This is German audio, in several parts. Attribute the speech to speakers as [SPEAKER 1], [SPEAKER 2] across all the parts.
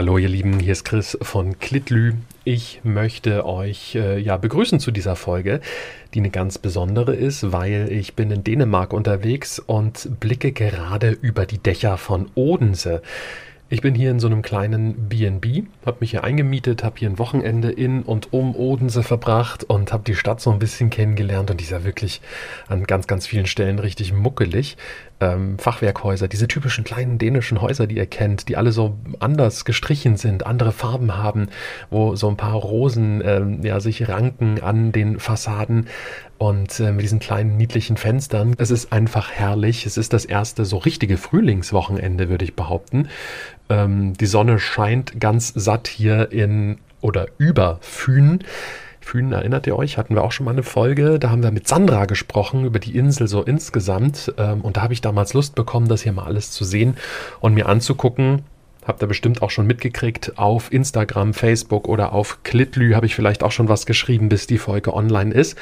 [SPEAKER 1] Hallo ihr Lieben, hier ist Chris von Klitlü. Ich möchte euch äh, ja begrüßen zu dieser Folge, die eine ganz besondere ist, weil ich bin in Dänemark unterwegs und blicke gerade über die Dächer von Odense. Ich bin hier in so einem kleinen B&B, habe mich hier eingemietet, habe hier ein Wochenende in und um Odense verbracht und habe die Stadt so ein bisschen kennengelernt und die ist ja wirklich an ganz, ganz vielen Stellen richtig muckelig. Ähm, Fachwerkhäuser, diese typischen kleinen dänischen Häuser, die ihr kennt, die alle so anders gestrichen sind, andere Farben haben, wo so ein paar Rosen ähm, ja, sich ranken an den Fassaden und äh, mit diesen kleinen niedlichen Fenstern. Es ist einfach herrlich. Es ist das erste so richtige Frühlingswochenende, würde ich behaupten. Ähm, die Sonne scheint ganz satt hier in oder über Fühn. Fühn, erinnert ihr euch? Hatten wir auch schon mal eine Folge. Da haben wir mit Sandra gesprochen über die Insel so insgesamt. Ähm, und da habe ich damals Lust bekommen, das hier mal alles zu sehen und mir anzugucken. Habt ihr bestimmt auch schon mitgekriegt. Auf Instagram, Facebook oder auf Klitlü habe ich vielleicht auch schon was geschrieben, bis die Folge online ist.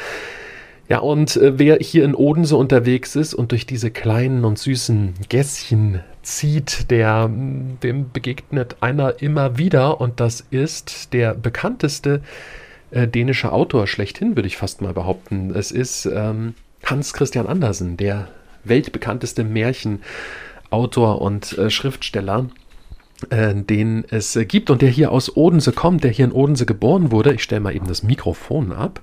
[SPEAKER 1] Ja, und äh, wer hier in Odense unterwegs ist und durch diese kleinen und süßen Gässchen zieht, der, dem begegnet einer immer wieder und das ist der bekannteste äh, dänische Autor schlechthin, würde ich fast mal behaupten. Es ist ähm, Hans Christian Andersen, der weltbekannteste Märchenautor und äh, Schriftsteller äh, den es gibt und der hier aus Odense kommt, der hier in Odense geboren wurde. Ich stelle mal eben das Mikrofon ab.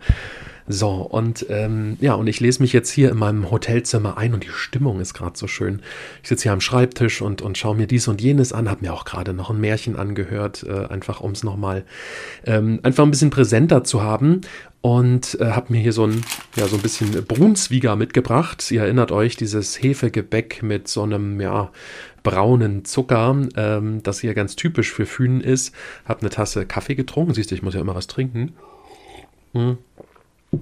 [SPEAKER 1] So, und ähm, ja, und ich lese mich jetzt hier in meinem Hotelzimmer ein und die Stimmung ist gerade so schön. Ich sitze hier am Schreibtisch und, und schaue mir dies und jenes an, habe mir auch gerade noch ein Märchen angehört, äh, einfach um es nochmal ähm, einfach ein bisschen präsenter zu haben. Und äh, habe mir hier so ein, ja, so ein bisschen Brunswiger mitgebracht. Ihr erinnert euch, dieses Hefegebäck mit so einem, ja, braunen Zucker, ähm, das hier ganz typisch für Fünen ist. Habe eine Tasse Kaffee getrunken. Siehst du, ich muss ja immer was trinken. Hm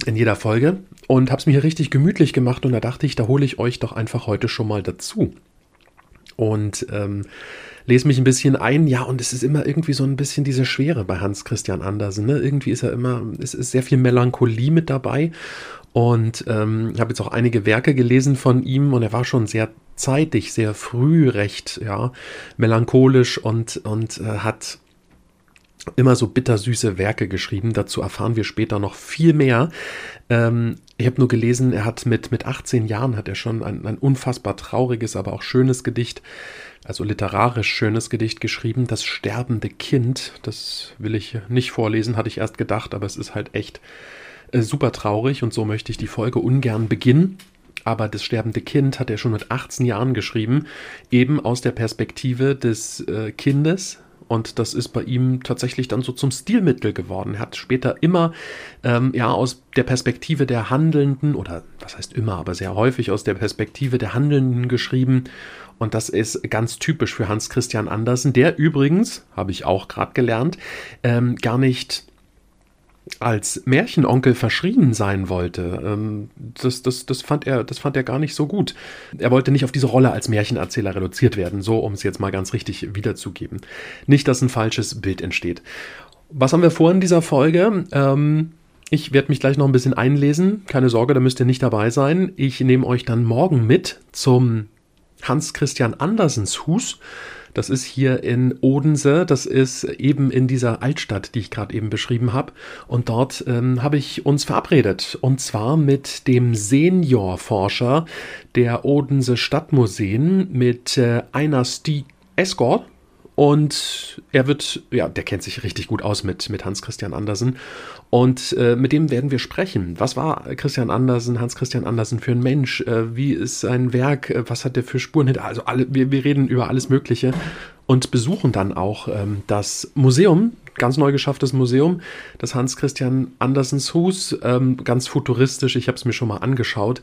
[SPEAKER 1] in jeder Folge und habe es mir hier richtig gemütlich gemacht und da dachte ich, da hole ich euch doch einfach heute schon mal dazu. Und ähm, lese mich ein bisschen ein, ja, und es ist immer irgendwie so ein bisschen diese Schwere bei Hans Christian Andersen. Ne? Irgendwie ist er immer, es ist sehr viel Melancholie mit dabei. Und ähm, habe jetzt auch einige Werke gelesen von ihm und er war schon sehr zeitig, sehr früh recht, ja, melancholisch und, und äh, hat immer so bittersüße Werke geschrieben. Dazu erfahren wir später noch viel mehr. Ähm, ich habe nur gelesen, er hat mit, mit 18 Jahren hat er schon ein, ein unfassbar trauriges, aber auch schönes Gedicht, also literarisch schönes Gedicht geschrieben. Das sterbende Kind, das will ich nicht vorlesen, hatte ich erst gedacht, aber es ist halt echt äh, super traurig und so möchte ich die Folge ungern beginnen. Aber das sterbende Kind hat er schon mit 18 Jahren geschrieben, eben aus der Perspektive des äh, Kindes, und das ist bei ihm tatsächlich dann so zum Stilmittel geworden. Er hat später immer ähm, ja aus der Perspektive der Handelnden, oder was heißt immer, aber sehr häufig aus der Perspektive der Handelnden geschrieben. Und das ist ganz typisch für Hans Christian Andersen, der übrigens, habe ich auch gerade gelernt, ähm, gar nicht als Märchenonkel verschrien sein wollte. Ähm, das, das, das, fand er, das fand er gar nicht so gut. Er wollte nicht auf diese Rolle als Märchenerzähler reduziert werden, so um es jetzt mal ganz richtig wiederzugeben. Nicht, dass ein falsches Bild entsteht. Was haben wir vor in dieser Folge? Ähm, ich werde mich gleich noch ein bisschen einlesen. Keine Sorge, da müsst ihr nicht dabei sein. Ich nehme euch dann morgen mit zum Hans Christian Andersens Hus. Das ist hier in Odense, das ist eben in dieser Altstadt, die ich gerade eben beschrieben habe. Und dort ähm, habe ich uns verabredet. Und zwar mit dem Seniorforscher der Odense Stadtmuseen, mit äh, Einar Stieg Escort. Und er wird, ja, der kennt sich richtig gut aus mit, mit Hans Christian Andersen. Und äh, mit dem werden wir sprechen. Was war Christian Andersen, Hans Christian Andersen für ein Mensch? Äh, wie ist sein Werk? Äh, was hat er für Spuren hinter? Also alle, wir, wir reden über alles Mögliche und besuchen dann auch ähm, das Museum, ganz neu geschafftes Museum, das Hans Christian Andersens Hus, ähm, ganz futuristisch. Ich habe es mir schon mal angeschaut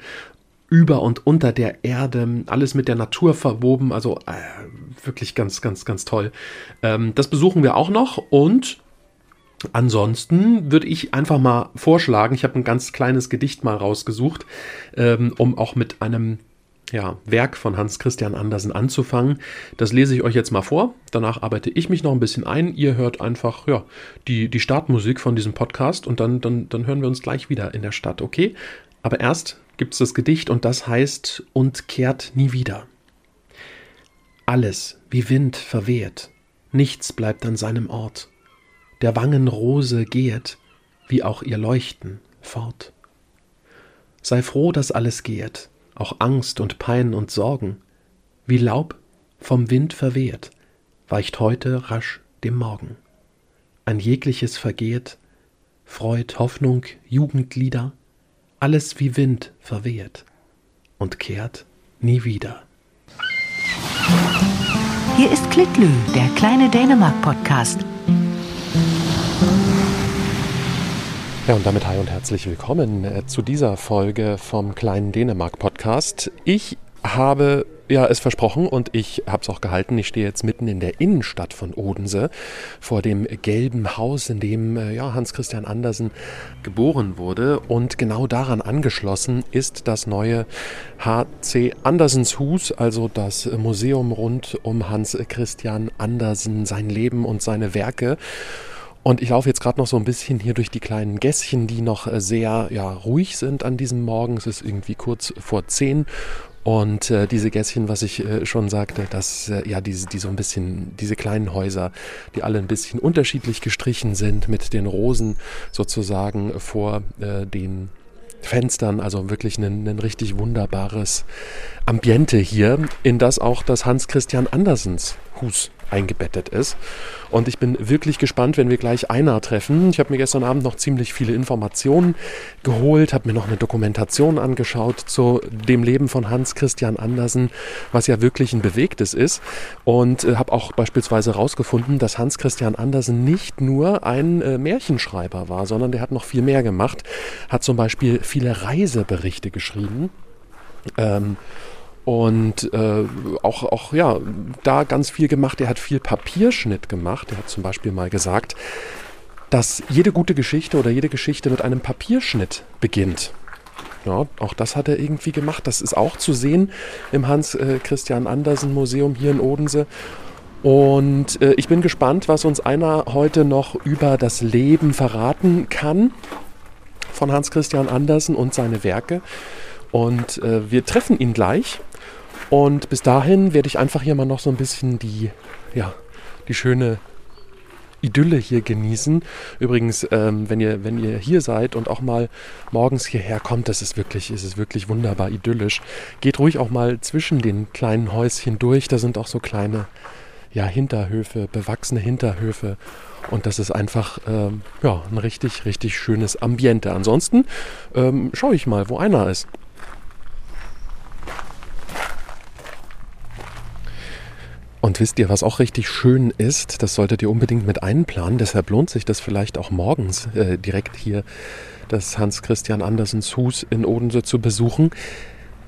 [SPEAKER 1] über und unter der Erde, alles mit der Natur verwoben, also äh, wirklich ganz, ganz, ganz toll. Ähm, das besuchen wir auch noch und ansonsten würde ich einfach mal vorschlagen, ich habe ein ganz kleines Gedicht mal rausgesucht, ähm, um auch mit einem ja, Werk von Hans Christian Andersen anzufangen. Das lese ich euch jetzt mal vor. Danach arbeite ich mich noch ein bisschen ein. Ihr hört einfach ja, die, die Startmusik von diesem Podcast und dann, dann, dann hören wir uns gleich wieder in der Stadt, okay? Aber erst gibt es das Gedicht und das heißt und kehrt nie wieder. Alles wie Wind verweht, nichts bleibt an seinem Ort. Der Wangen Rose gehet, wie auch ihr Leuchten, fort. Sei froh, dass alles gehet, auch Angst und Pein und Sorgen, wie Laub vom Wind verweht, weicht heute rasch dem Morgen. Ein jegliches vergeht, Freud, Hoffnung, Jugendlieder, alles wie Wind verweht und kehrt nie wieder.
[SPEAKER 2] Hier ist Klitlü, der kleine Dänemark-Podcast.
[SPEAKER 1] Ja, und damit hi und herzlich willkommen äh, zu dieser Folge vom kleinen Dänemark-Podcast. Ich habe ja, es versprochen und ich habe es auch gehalten. Ich stehe jetzt mitten in der Innenstadt von Odense vor dem gelben Haus, in dem äh, ja, Hans Christian Andersen geboren wurde. Und genau daran angeschlossen ist das neue HC Andersens Hus, also das Museum rund um Hans Christian Andersen, sein Leben und seine Werke. Und ich laufe jetzt gerade noch so ein bisschen hier durch die kleinen Gässchen, die noch äh, sehr ja, ruhig sind an diesem Morgen. Es ist irgendwie kurz vor zehn und äh, diese Gässchen, was ich äh, schon sagte, dass äh, ja diese, die so ein bisschen, diese kleinen Häuser, die alle ein bisschen unterschiedlich gestrichen sind mit den Rosen sozusagen vor äh, den Fenstern, also wirklich ein, ein richtig wunderbares Ambiente hier, in das auch das Hans Christian Andersens Hus eingebettet ist. Und ich bin wirklich gespannt, wenn wir gleich Einar treffen. Ich habe mir gestern Abend noch ziemlich viele Informationen geholt, habe mir noch eine Dokumentation angeschaut zu dem Leben von Hans Christian Andersen, was ja wirklich ein bewegtes ist. Und äh, habe auch beispielsweise herausgefunden, dass Hans Christian Andersen nicht nur ein äh, Märchenschreiber war, sondern der hat noch viel mehr gemacht. Hat zum Beispiel viele Reiseberichte geschrieben. Ähm, und äh, auch, auch ja, da ganz viel gemacht. Er hat viel Papierschnitt gemacht. Er hat zum Beispiel mal gesagt, dass jede gute Geschichte oder jede Geschichte mit einem Papierschnitt beginnt. Ja, auch das hat er irgendwie gemacht. Das ist auch zu sehen im Hans äh, Christian Andersen Museum hier in Odense. Und äh, ich bin gespannt, was uns einer heute noch über das Leben verraten kann von Hans Christian Andersen und seine Werke. Und äh, wir treffen ihn gleich. Und bis dahin werde ich einfach hier mal noch so ein bisschen die, ja, die schöne Idylle hier genießen. Übrigens, ähm, wenn, ihr, wenn ihr hier seid und auch mal morgens hierher kommt, das ist wirklich, ist es wirklich wunderbar idyllisch. Geht ruhig auch mal zwischen den kleinen Häuschen durch. Da sind auch so kleine ja, Hinterhöfe, bewachsene Hinterhöfe. Und das ist einfach ähm, ja, ein richtig, richtig schönes Ambiente. Ansonsten ähm, schaue ich mal, wo einer ist. Und wisst ihr, was auch richtig schön ist? Das solltet ihr unbedingt mit einplanen. Deshalb lohnt sich das vielleicht auch morgens äh, direkt hier das Hans Christian Andersens Hus in Odense zu besuchen.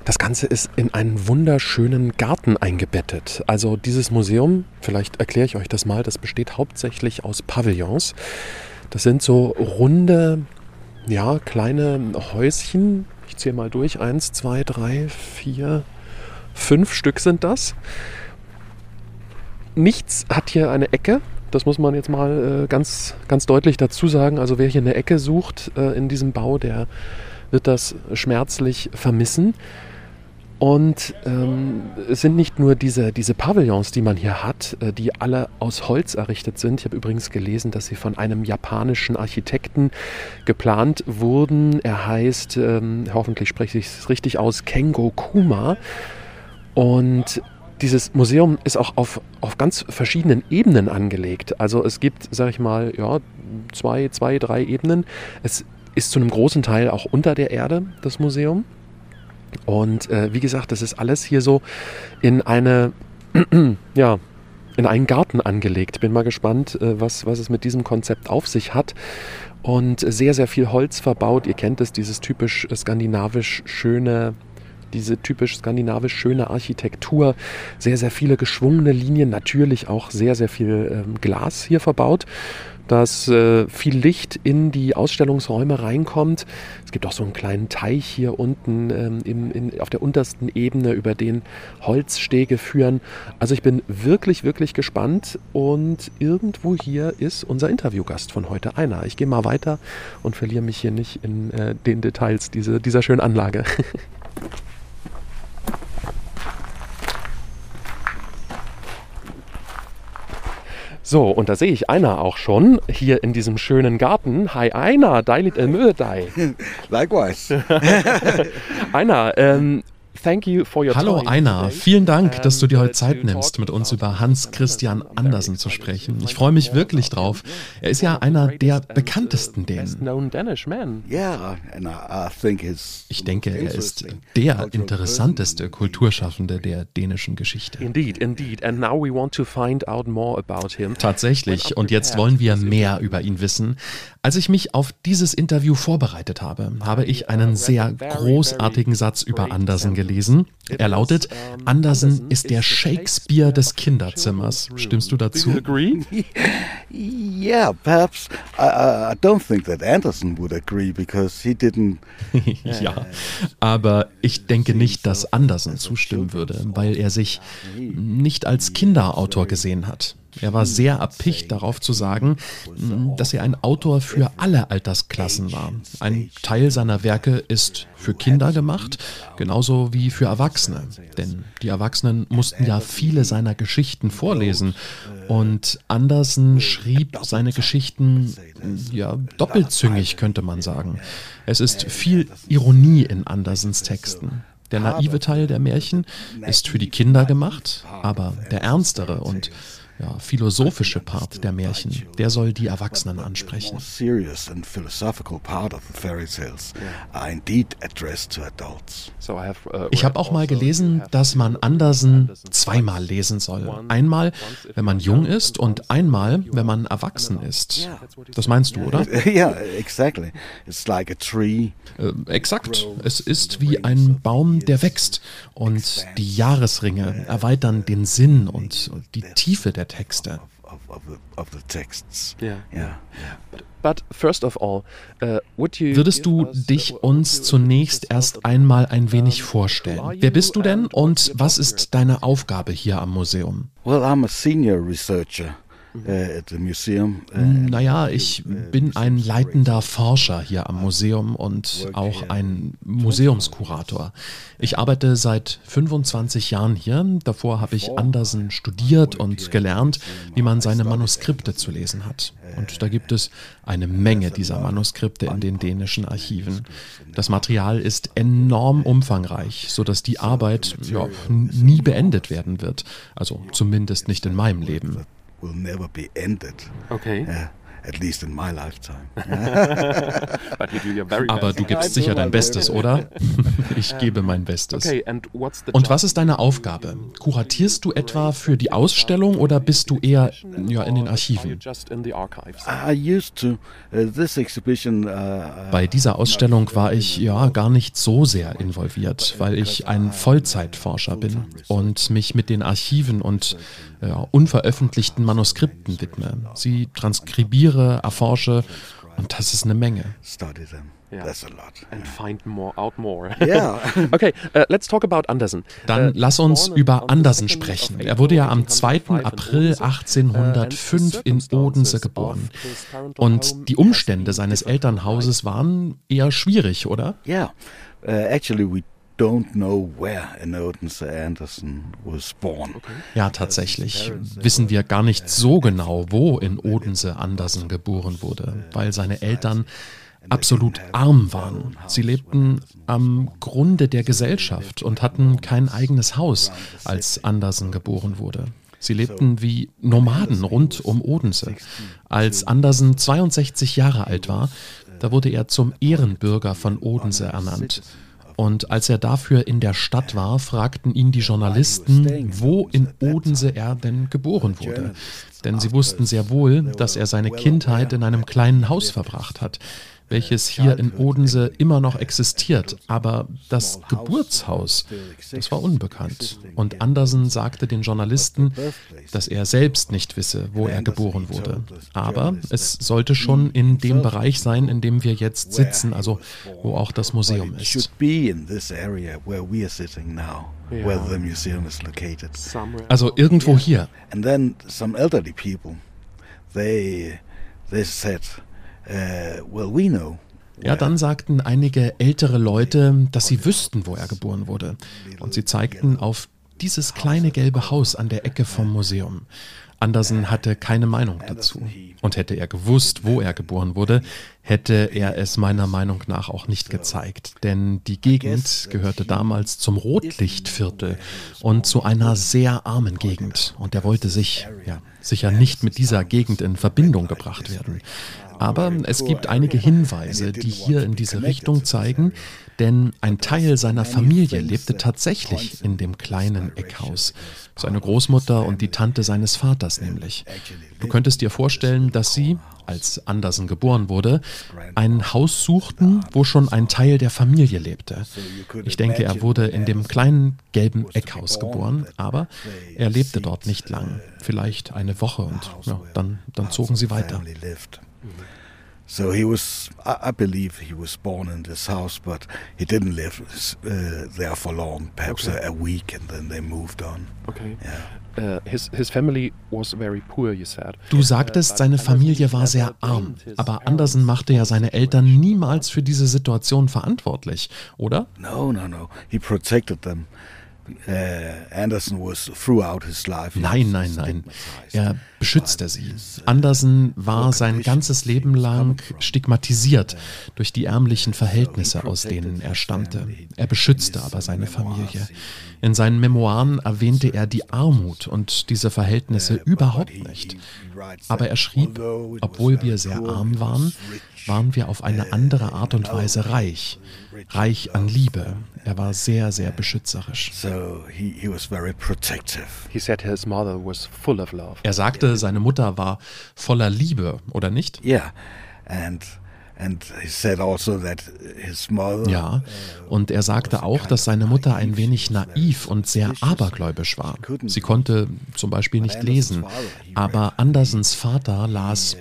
[SPEAKER 1] Das Ganze ist in einen wunderschönen Garten eingebettet. Also dieses Museum, vielleicht erkläre ich euch das mal, das besteht hauptsächlich aus Pavillons. Das sind so runde, ja, kleine Häuschen. Ich zähle mal durch. Eins, zwei, drei, vier, fünf Stück sind das nichts hat hier eine Ecke. Das muss man jetzt mal äh, ganz, ganz deutlich dazu sagen. Also wer hier eine Ecke sucht äh, in diesem Bau, der wird das schmerzlich vermissen. Und ähm, es sind nicht nur diese, diese Pavillons, die man hier hat, äh, die alle aus Holz errichtet sind. Ich habe übrigens gelesen, dass sie von einem japanischen Architekten geplant wurden. Er heißt, ähm, hoffentlich spreche ich es richtig aus, Kengo Kuma. Und dieses Museum ist auch auf, auf ganz verschiedenen Ebenen angelegt. Also es gibt, sag ich mal, ja, zwei, zwei, drei Ebenen. Es ist zu einem großen Teil auch unter der Erde, das Museum. Und äh, wie gesagt, das ist alles hier so in eine, ja, in einen Garten angelegt. Bin mal gespannt, äh, was, was es mit diesem Konzept auf sich hat. Und sehr, sehr viel Holz verbaut. Ihr kennt es, dieses typisch skandinavisch schöne diese typisch skandinavisch schöne Architektur, sehr, sehr viele geschwungene Linien, natürlich auch sehr, sehr viel ähm, Glas hier verbaut dass äh, viel Licht in die Ausstellungsräume reinkommt. Es gibt auch so einen kleinen Teich hier unten ähm, im, in, auf der untersten Ebene, über den Holzstege führen. Also ich bin wirklich, wirklich gespannt und irgendwo hier ist unser Interviewgast von heute einer. Ich gehe mal weiter und verliere mich hier nicht in äh, den Details diese, dieser schönen Anlage. So, und da sehe ich Einer auch schon hier in diesem schönen Garten. Hi Einer, deilit el Mödei.
[SPEAKER 3] Likewise.
[SPEAKER 1] Einer, ähm, Thank you for your
[SPEAKER 4] Hallo Einar, vielen Dank, dass du dir heute
[SPEAKER 1] uh,
[SPEAKER 4] Zeit nimmst, mit uns über Hans Christian Andersen zu sprechen. Ich freue mich wirklich drauf. Er ist ja einer der bekanntesten Dänen. Ich denke, er ist der interessanteste. Kulturschaffende der dänischen Geschichte. Tatsächlich, und jetzt wollen wir mehr über ihn wissen. Als ich mich auf dieses Interview vorbereitet habe, habe ich einen sehr großartigen Satz über Andersen gelesen. Er lautet, Andersen ist der Shakespeare des Kinderzimmers. Stimmst du dazu?
[SPEAKER 3] Yeah, perhaps. I, I, I don't think that Anderson would agree because he didn't.
[SPEAKER 4] ja, aber ich denke nicht, dass Andersen zustimmen würde, weil er sich nicht als Kinderautor gesehen hat. Er war sehr erpicht darauf zu sagen, dass er ein Autor für alle Altersklassen war. Ein Teil seiner Werke ist für Kinder gemacht, genauso wie für Erwachsene. Denn die Erwachsenen mussten ja viele seiner Geschichten vorlesen. Und Andersen schrieb seine Geschichten ja doppelzüngig, könnte man sagen. Es ist viel Ironie in Andersens Texten. Der naive Teil der Märchen ist für die Kinder gemacht, aber der ernstere und ja, philosophische Part der Märchen, der soll die Erwachsenen ansprechen.
[SPEAKER 3] more serious and philosophical part of the fairy tales are indeed addressed to adults.
[SPEAKER 1] So I have, uh,
[SPEAKER 4] Ich habe auch mal
[SPEAKER 1] also
[SPEAKER 4] gelesen, dass man Andersen zweimal lesen soll. Einmal, wenn man jung ist und einmal, wenn man erwachsen ist. Das meinst du, oder?
[SPEAKER 3] yeah, exactly. It's like a tree.
[SPEAKER 4] Äh, exakt. Es ist wie ein Baum, der wächst. Und die Jahresringe erweitern den Sinn und die Tiefe der Texte.
[SPEAKER 3] Of, of, the, of the texts.
[SPEAKER 1] Yeah.
[SPEAKER 3] Yeah.
[SPEAKER 1] But first of all, uh, would you
[SPEAKER 4] Würdest du
[SPEAKER 1] uh,
[SPEAKER 4] dich uns zunächst erst einmal ein wenig vorstellen? Wer bist du denn und was ist deine Aufgabe hier am Museum?
[SPEAKER 3] Well, I'm a senior researcher at the museum.
[SPEAKER 4] Naja, ich bin ein leitender Forscher hier am Museum und auch ein Museumskurator. Ich arbeite seit 25 Jahren hier. Davor habe ich Andersen studiert und gelernt, wie man seine Manuskripte zu lesen hat. Und da gibt es eine Menge dieser Manuskripte in den dänischen Archiven. Das Material ist enorm umfangreich, sodass die Arbeit ja, nie beendet werden wird. Also zumindest nicht in meinem Leben.
[SPEAKER 3] Will never be ended.
[SPEAKER 1] Okay.
[SPEAKER 3] Uh, at least in my lifetime.
[SPEAKER 1] But you do your very
[SPEAKER 4] Aber
[SPEAKER 1] best.
[SPEAKER 4] du gibst sicher dein Bestes, oder? Ich gebe mein Bestes.
[SPEAKER 1] Okay, and what's the
[SPEAKER 4] Und
[SPEAKER 1] job?
[SPEAKER 4] was ist deine Aufgabe? Kuratierst du etwa für die Ausstellung oder bist du eher ja, in den Archiven?
[SPEAKER 1] just in the archives?
[SPEAKER 3] I used to. Uh, this exhibition. Uh,
[SPEAKER 4] Bei dieser Ausstellung war ich ja gar nicht so sehr involviert, weil ich ein Vollzeitforscher bin und mich mit den Archiven und ja, unveröffentlichten Manuskripten widme. Sie transkribiere, erforsche und das ist eine Menge.
[SPEAKER 3] study them.
[SPEAKER 1] Yeah.
[SPEAKER 3] That's a lot.
[SPEAKER 1] And find more out more.
[SPEAKER 3] Yeah.
[SPEAKER 1] okay, uh, let's talk about Andersen.
[SPEAKER 4] Dann
[SPEAKER 1] Uh,
[SPEAKER 4] lass uns
[SPEAKER 1] born
[SPEAKER 4] über
[SPEAKER 1] on the
[SPEAKER 4] Andersen
[SPEAKER 1] 2nd of
[SPEAKER 4] sprechen.
[SPEAKER 1] April
[SPEAKER 4] Er wurde ja am 2.
[SPEAKER 1] 1805 in
[SPEAKER 4] April
[SPEAKER 1] Odense, uh, and the
[SPEAKER 4] 1805 in Odense
[SPEAKER 1] circumstances
[SPEAKER 4] geboren. Und die Umstände seines
[SPEAKER 1] difficult,
[SPEAKER 4] Elternhauses waren eher schwierig, oder?
[SPEAKER 3] Yeah. Uh, actually, we don't know where in Odense Anderson was born.
[SPEAKER 4] Ja, tatsächlich wissen wir gar nicht so genau, wo in Odense Andersen geboren wurde, weil seine Eltern absolut arm waren. Sie lebten am Grunde der Gesellschaft und hatten kein eigenes Haus, als Andersen geboren wurde. Sie lebten wie Nomaden rund um Odense. Als Andersen 62 Jahre alt war, da wurde er zum Ehrenbürger von Odense ernannt. Und als er dafür in der Stadt war, fragten ihn die Journalisten, wo in Odense er denn geboren wurde. Denn sie wussten sehr wohl, dass er seine Kindheit in einem kleinen Haus verbracht hat, welches hier in Odense immer noch existiert. Aber das Geburtshaus, das war unbekannt. Und Andersen sagte den Journalisten, dass er selbst nicht wisse, wo er geboren wurde. Aber es sollte schon in dem Bereich sein, in dem wir jetzt sitzen, also wo auch das Museum
[SPEAKER 3] It
[SPEAKER 4] ist.
[SPEAKER 3] should be in this area where we are sitting now, where the museum is located.
[SPEAKER 1] Somewhere
[SPEAKER 4] Also irgendwo hier.
[SPEAKER 3] And then some elderly people, they they said, uh, "Well, we know."
[SPEAKER 4] Ja, dann sagten einige ältere Leute, dass sie wüssten, wo er geboren wurde. Und sie zeigten auf dieses kleine gelbe Haus an der Ecke vom Museum. Andersen hatte keine Meinung dazu. Und hätte er gewusst, wo er geboren wurde, hätte er es meiner Meinung nach auch nicht gezeigt. Denn die Gegend gehörte damals zum Rotlichtviertel und zu einer sehr armen Gegend. Und er wollte sich ja, sicher nicht mit dieser Gegend in Verbindung gebracht werden. Aber es gibt einige Hinweise, die hier in diese Richtung zeigen, denn ein Teil seiner Familie lebte tatsächlich in dem kleinen Eckhaus. Seine Großmutter und die Tante seines Vaters nämlich. Du könntest dir vorstellen, dass sie, als Andersen geboren wurde, ein Haus suchten, wo schon ein Teil der Familie lebte. Ich denke, er wurde in dem kleinen gelben Eckhaus geboren, aber er lebte dort nicht lang, vielleicht eine Woche und ja, dann, dann zogen sie weiter.
[SPEAKER 3] So he was, I, believe he was born in this house, but he didn't live uh, there for long, perhaps okay. a, a, week, and then they moved on.
[SPEAKER 1] Okay. Yeah. Uh, his, his family was very poor, you said.
[SPEAKER 4] Du sagtest, seine Familie war sehr arm, aber Andersen machte ja seine Eltern niemals für diese Situation verantwortlich, oder?
[SPEAKER 3] No, no, no. He protected them. Äh, Anderson was throughout his life.
[SPEAKER 4] Nein, nein, nein. Er beschützte sie. Anderson war sein ganzes Leben lang stigmatisiert durch die ärmlichen Verhältnisse, aus denen er stammte. Er beschützte aber seine Familie. In seinen Memoiren erwähnte er die Armut und diese Verhältnisse überhaupt nicht. Aber er schrieb, obwohl wir sehr arm waren, waren wir auf eine andere Art und Weise reich. Reich an Liebe. Er war sehr, sehr beschützerisch. Er sagte, seine Mutter war voller Liebe, oder nicht?
[SPEAKER 3] Ja. And
[SPEAKER 4] ja, und er sagte auch, dass seine Mutter ein wenig naiv und sehr abergläubisch war. Sie konnte zum Beispiel nicht lesen, aber Andersens Vater las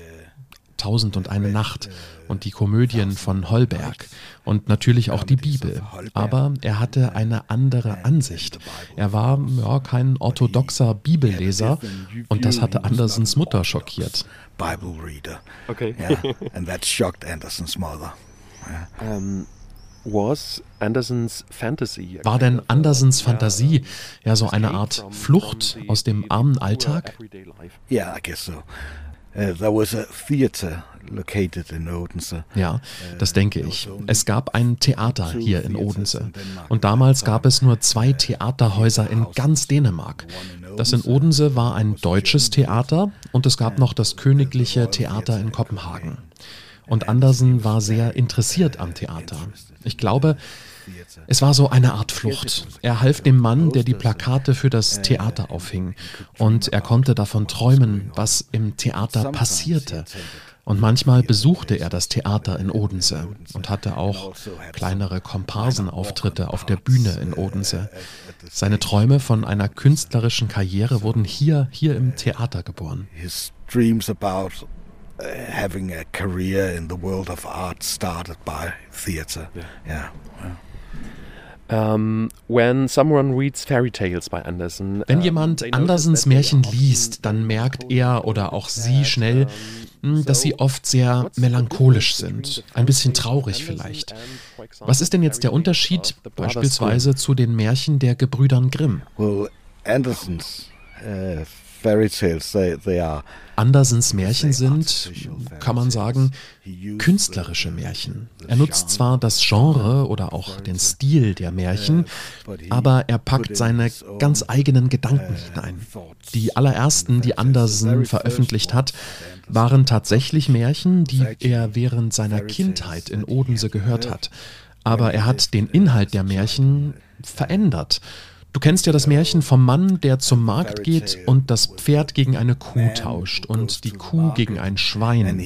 [SPEAKER 4] Tausend und eine Nacht und die Komödien von Holberg und natürlich auch die Bibel. Aber er hatte eine andere Ansicht. Er war ja, kein orthodoxer Bibelleser und das hatte Andersens Mutter schockiert.
[SPEAKER 3] Bible reader. Okay. yeah, and that shocked Andersons mother.
[SPEAKER 1] Yeah. Um, was Andersons Fantasy?
[SPEAKER 4] War denn Andersens Fantasie ja so eine Art Flucht aus dem armen Alltag?
[SPEAKER 3] Yeah, I guess so. Uh, there was a theater located in Odense.
[SPEAKER 4] Ja, das denke ich. Es gab ein Theater hier in Odense. Und damals gab es nur zwei Theaterhäuser in ganz Dänemark. Das in Odense war ein deutsches Theater und es gab noch das Königliche Theater in Kopenhagen. Und Andersen war sehr interessiert am Theater. Ich glaube, es war so eine Art Flucht. Er half dem Mann, der die Plakate für das Theater aufhing. Und er konnte davon träumen, was im Theater passierte. Und manchmal besuchte er das Theater in Odense und hatte auch kleinere Komparsenauftritte auf der Bühne in Odense. Seine Träume von einer künstlerischen Karriere wurden hier, hier im Theater geboren. His dreams about uh, having a career in the world of art started by theater. Yeah.
[SPEAKER 1] Um, when someone reads fairy tales by Anderson,
[SPEAKER 4] Wenn jemand Andersens Märchen liest, dann merkt er oder auch sie schnell, hm, dass sie oft sehr melancholisch sind, ein bisschen traurig vielleicht. Was ist denn jetzt der Unterschied beispielsweise zu den Märchen der Gebrüdern Grimm?
[SPEAKER 3] Well, Andersons uh, fairy tales, they, they are.
[SPEAKER 4] Andersens Märchen sind, kann man sagen, künstlerische Märchen. Er nutzt zwar das Genre oder auch den Stil der Märchen, aber er packt seine ganz eigenen Gedanken hinein. Die allerersten, die Andersen veröffentlicht hat, waren tatsächlich Märchen, die er während seiner Kindheit in Odense gehört hat. Aber er hat den Inhalt der Märchen verändert Du kennst ja das Märchen vom Mann, der zum Markt geht und das Pferd gegen eine Kuh tauscht und die Kuh gegen ein Schwein.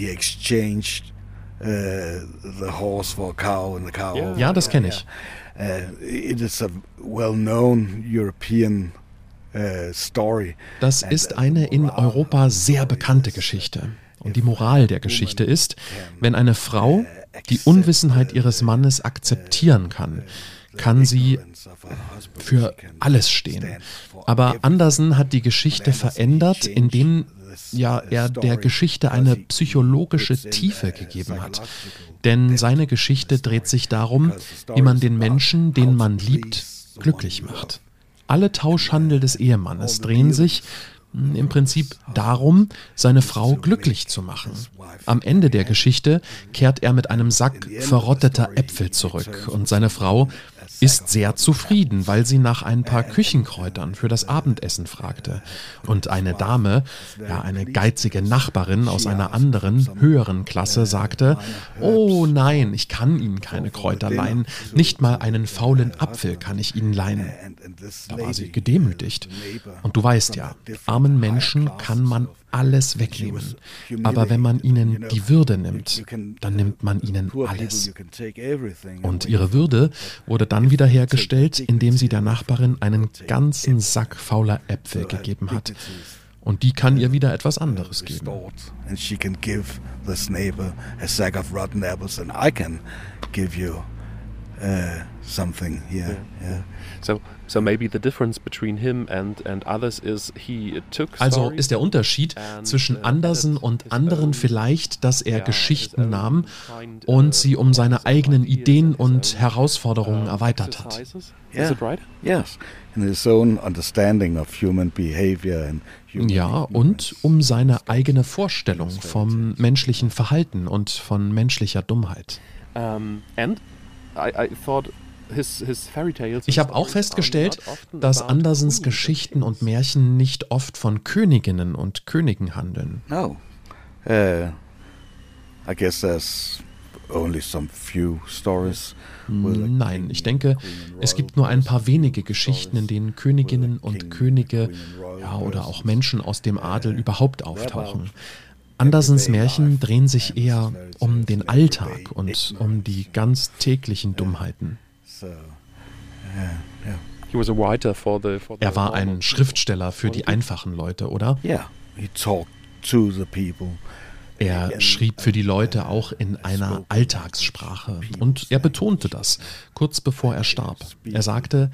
[SPEAKER 4] Uh, ja, das kenne ich. Uh, uh, das ist eine in Europa sehr bekannte Geschichte. Und die Moral der Geschichte ist, wenn eine Frau die Unwissenheit ihres Mannes akzeptieren kann, kann sie für alles stehen. Aber Andersen hat die Geschichte verändert, indem ja er der Geschichte eine psychologische Tiefe gegeben hat. Denn seine Geschichte dreht sich darum, wie man den Menschen, den man liebt, glücklich macht. Alle Tauschhandel des Ehemannes drehen sich Im Prinzip darum, seine Frau glücklich zu machen. Am Ende der Geschichte kehrt er mit einem Sack verrotteter Äpfel zurück und seine Frau ist sehr zufrieden, weil sie nach ein paar Küchenkräutern für das Abendessen fragte. Und eine Dame, ja eine geizige Nachbarin aus einer anderen, höheren Klasse, sagte, Oh nein, ich kann Ihnen keine Kräuter leihen, nicht mal einen faulen Apfel kann ich Ihnen leihen. Da war sie gedemütigt. Und du weißt ja, armen Menschen kann man alles wegnehmen. Aber wenn man ihnen die Würde nimmt, dann nimmt man ihnen alles. Und ihre Würde wurde dann wiederhergestellt, indem sie der Nachbarin einen ganzen Sack fauler Äpfel gegeben hat. Und die kann ihr wieder etwas anderes geben. And she can give this neighbor a sack of rotten apples and I can give you uh, something here. Yeah.
[SPEAKER 1] So So maybe the difference between him and, and others is he took
[SPEAKER 4] Also ist der Unterschied zwischen uh, Andersen und anderen vielleicht, dass er Geschichten nahm und sie um seine eigenen Ideen und Herausforderungen uh, erweitert hat.
[SPEAKER 3] Yeah. Yes. In his own understanding of human behavior and
[SPEAKER 4] ja, und um seine eigene Vorstellung vom menschlichen Verhalten und von menschlicher Dummheit.
[SPEAKER 1] Um, and I, I thought
[SPEAKER 4] ich habe auch festgestellt, dass Andersens Geschichten und Märchen nicht oft von Königinnen und Königen handeln.
[SPEAKER 3] No. Uh, I guess there's only some few stories.
[SPEAKER 4] Nein, ich denke, es gibt nur ein paar wenige Geschichten, in denen Königinnen und Könige ja, oder auch Menschen aus dem Adel überhaupt auftauchen. Andersens Märchen drehen sich eher um den Alltag und um die ganz täglichen Dummheiten. Er war ein Schriftsteller für die einfachen Leute, oder? Er schrieb für die Leute auch in einer Alltagssprache. Und er betonte das, kurz bevor er starb. Er sagte,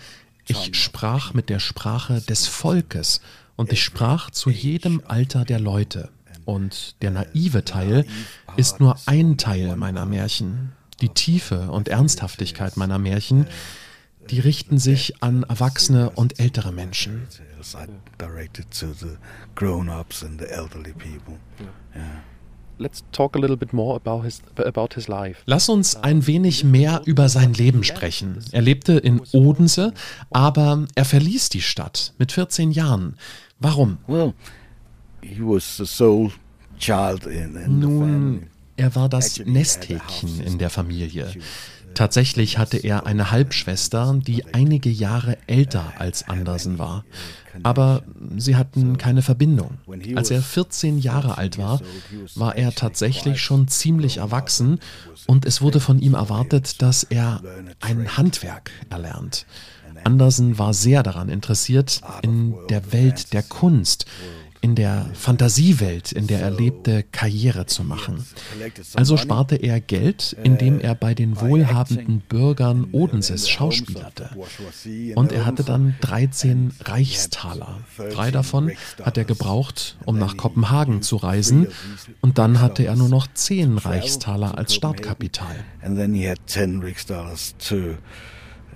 [SPEAKER 4] ich sprach mit der Sprache des Volkes und ich sprach zu jedem Alter der Leute. Und der naive Teil ist nur ein Teil meiner Märchen. Die Tiefe und Ernsthaftigkeit meiner Märchen, die richten sich an erwachsene und ältere Menschen. Lass uns ein wenig mehr über sein Leben sprechen. Er lebte in Odense, aber er verließ die Stadt mit 14 Jahren. Warum? Nun, er war das Nesthäkchen in der Familie. Tatsächlich hatte er eine Halbschwester, die einige Jahre älter als Andersen war. Aber sie hatten keine Verbindung. Als er 14 Jahre alt war, war er tatsächlich schon ziemlich erwachsen und es wurde von ihm erwartet, dass er ein Handwerk erlernt. Andersen war sehr daran interessiert, in der Welt der Kunst in der Fantasiewelt, in der er lebte, Karriere zu machen. Also sparte er Geld, indem er bei den wohlhabenden Bürgern Odenses schauspielerte. Und er hatte dann 13 Reichstaler. Drei davon hat er gebraucht, um nach Kopenhagen zu reisen. Und dann hatte er nur noch 10 Reichstaler als Startkapital. And then he had 10 Reichstalers to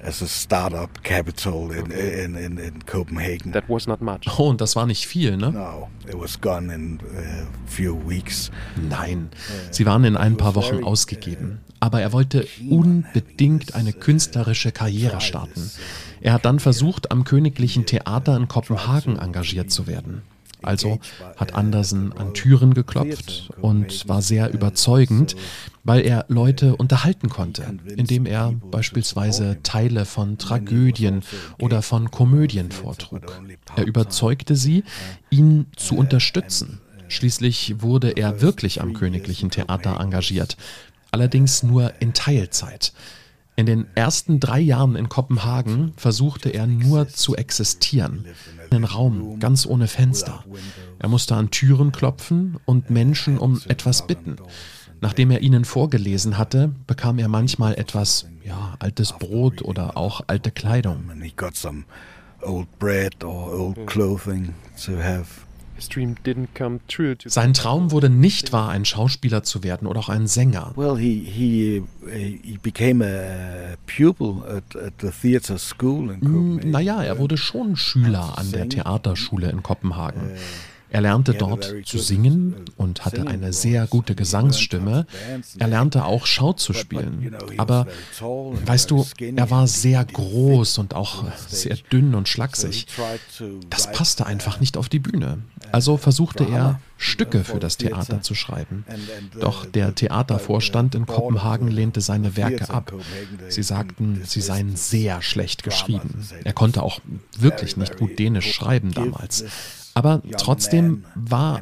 [SPEAKER 4] as a startup capital in, in, in, in, Copenhagen.
[SPEAKER 1] That was not much.
[SPEAKER 4] Oh, und das war nicht viel, ne?
[SPEAKER 3] No, it was gone in a uh, few weeks.
[SPEAKER 4] Nein, sie waren in ein paar Wochen ausgegeben. Aber er wollte unbedingt eine künstlerische Karriere starten. Er hat dann versucht, am Königlichen Theater in Kopenhagen engagiert zu werden. Also hat Andersen an Türen geklopft und war sehr überzeugend, weil er Leute unterhalten konnte, indem er beispielsweise Teile von Tragödien oder von Komödien vortrug. Er überzeugte sie, ihn zu unterstützen. Schließlich wurde er wirklich am Königlichen Theater engagiert, allerdings nur in Teilzeit. In den ersten drei Jahren in Kopenhagen versuchte er nur zu existieren. Einen Raum ganz ohne Fenster. Er musste an Türen klopfen und Menschen um etwas bitten. Nachdem er ihnen vorgelesen hatte, bekam er manchmal etwas, ja, altes Brot oder auch alte Kleidung. Sein Traum wurde nicht wahr, ein Schauspieler zu werden oder auch ein Sänger.
[SPEAKER 3] Well, he he he became a pupil at, at the theater school in Copenhagen.
[SPEAKER 4] Naja, er wurde schon Schüler an der Theaterschule in Kopenhagen. Er lernte dort zu singen und hatte eine sehr gute Gesangsstimme. Er lernte auch Schau zu spielen. Aber weißt du, er war sehr groß und auch sehr dünn und schlaksig. Das passte einfach nicht auf die Bühne. Also versuchte er, Stücke für das Theater zu schreiben. Doch der Theatervorstand in Kopenhagen lehnte seine Werke ab. Sie sagten, sie seien sehr schlecht geschrieben. Er konnte auch wirklich nicht gut Dänisch schreiben damals. Aber trotzdem war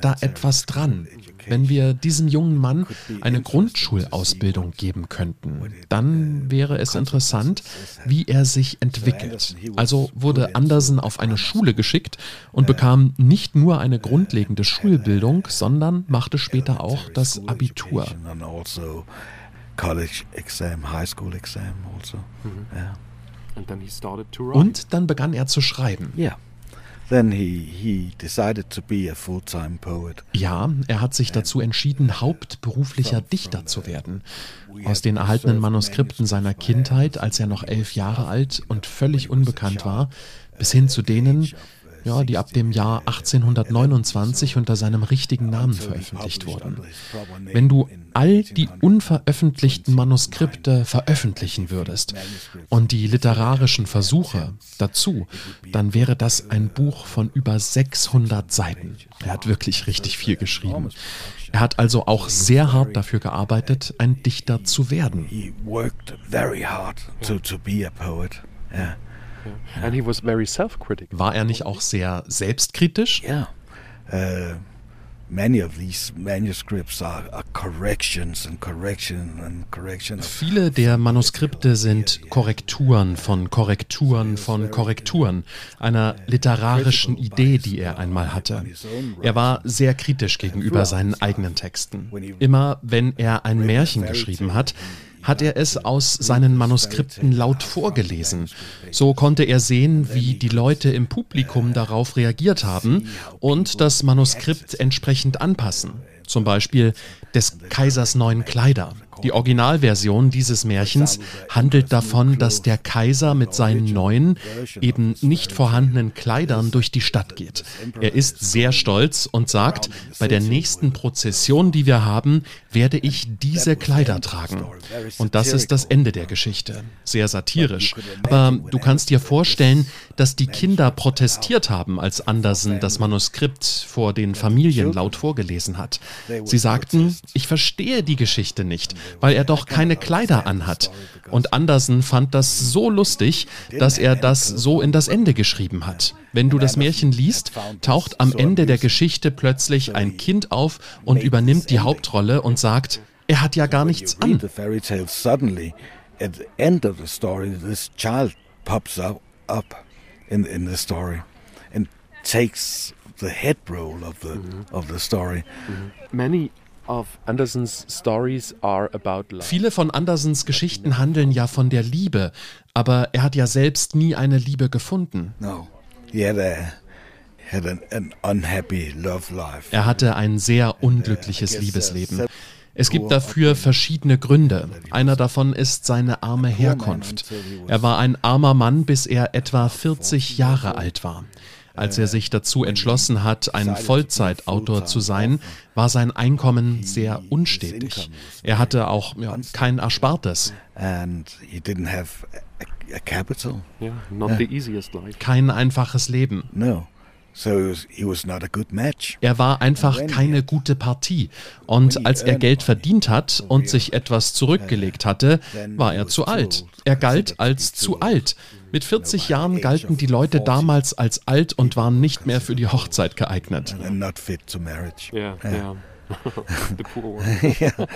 [SPEAKER 4] da etwas dran. Wenn wir diesem jungen Mann eine Grundschulausbildung geben könnten, dann wäre es interessant, wie er sich entwickelt. Also wurde Andersen auf eine Schule geschickt und bekam nicht nur eine grundlegende Schulbildung, sondern machte später auch das Abitur.
[SPEAKER 3] College exam, high school exam also. Yeah.
[SPEAKER 4] Und dann begann er zu schreiben.
[SPEAKER 3] Yeah. Then he, he decided to be a full-time poet.
[SPEAKER 4] Ja, er hat sich dazu entschieden, hauptberuflicher Dichter zu werden. Aus den erhaltenen Manuskripten seiner Kindheit, als er noch elf Jahre alt und völlig unbekannt war, bis hin zu denen, ja, die ab dem Jahr 1829 unter seinem richtigen Namen veröffentlicht wurden. Wenn du all die unveröffentlichten Manuskripte veröffentlichen würdest und die literarischen Versuche dazu, dann wäre das ein Buch von über 600 Seiten. Er hat wirklich richtig viel geschrieben. Er hat also auch sehr hart dafür gearbeitet, ein Dichter zu werden.
[SPEAKER 3] He worked very hard to, to be a poet. Yeah.
[SPEAKER 1] And he was very self-critical.
[SPEAKER 4] War er nicht auch sehr selbstkritisch?
[SPEAKER 3] Yeah. Uh, many of these manuscripts are, are corrections and correction and correction.
[SPEAKER 4] Viele der Manuskripte sind Korrekturen von Korrekturen von Korrekturen einer literarischen Idee, die er einmal hatte. Er war sehr kritisch gegenüber seinen eigenen Texten. Immer wenn er ein Märchen geschrieben hat, hat er es aus seinen Manuskripten laut vorgelesen. So konnte er sehen, wie die Leute im Publikum darauf reagiert haben und das Manuskript entsprechend anpassen. Zum Beispiel des Kaisers neuen Kleider. Die Originalversion dieses Märchens handelt davon, dass der Kaiser mit seinen neuen, eben nicht vorhandenen Kleidern durch die Stadt geht. Er ist sehr stolz und sagt, bei der nächsten Prozession, die wir haben, werde ich diese Kleider tragen. Und das ist das Ende der Geschichte. Sehr satirisch. Aber du kannst dir vorstellen, dass die Kinder protestiert haben, als Andersen das Manuskript vor den Familien laut vorgelesen hat. Sie sagten, ich verstehe die Geschichte nicht, weil er doch keine Kleider anhat. Und Andersen fand das so lustig, dass er das so in das Ende geschrieben hat. Wenn du das Märchen liest, taucht am Ende der Geschichte plötzlich ein Kind auf und übernimmt die Hauptrolle und sagt, er hat ja gar nichts an.
[SPEAKER 3] At the end of the story, this child pops up, up in, in the story and takes the head role of the, of the story.
[SPEAKER 1] Many of Andersons stories are about love.
[SPEAKER 4] Viele von Andersens Geschichten handeln ja von der Liebe, aber er hat ja selbst nie eine Liebe gefunden.
[SPEAKER 3] No, he had a had an, an unhappy love life.
[SPEAKER 4] Er hatte ein sehr unglückliches Liebesleben. Es gibt dafür verschiedene Gründe. Einer davon ist seine arme Herkunft. Er war ein armer Mann, bis er etwa 40 Jahre alt war. Als er sich dazu entschlossen hat, ein Vollzeitautor zu sein, war sein Einkommen sehr unstetig. Er hatte auch ja, kein Erspartes. Kein einfaches Leben. Er war einfach keine gute Partie. Und als er Geld verdient hat und sich etwas zurückgelegt hatte, war er zu alt. Er galt als zu alt. Mit 40 Jahren galten die Leute damals als alt und waren nicht mehr für die Hochzeit geeignet.
[SPEAKER 1] Yeah, yeah. the poor one.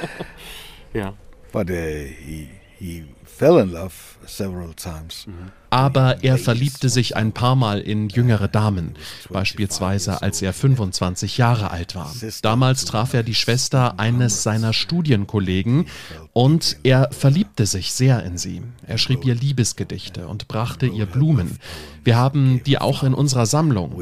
[SPEAKER 3] Yeah. But uh, he, he fell in love several times.
[SPEAKER 4] Aber er verliebte sich ein paar Mal in jüngere Damen, beispielsweise als er 25 Jahre alt war. Damals traf er die Schwester eines seiner Studienkollegen und er verliebte sich sehr in sie. Er schrieb ihr Liebesgedichte und brachte ihr Blumen. Wir haben die auch in unserer Sammlung.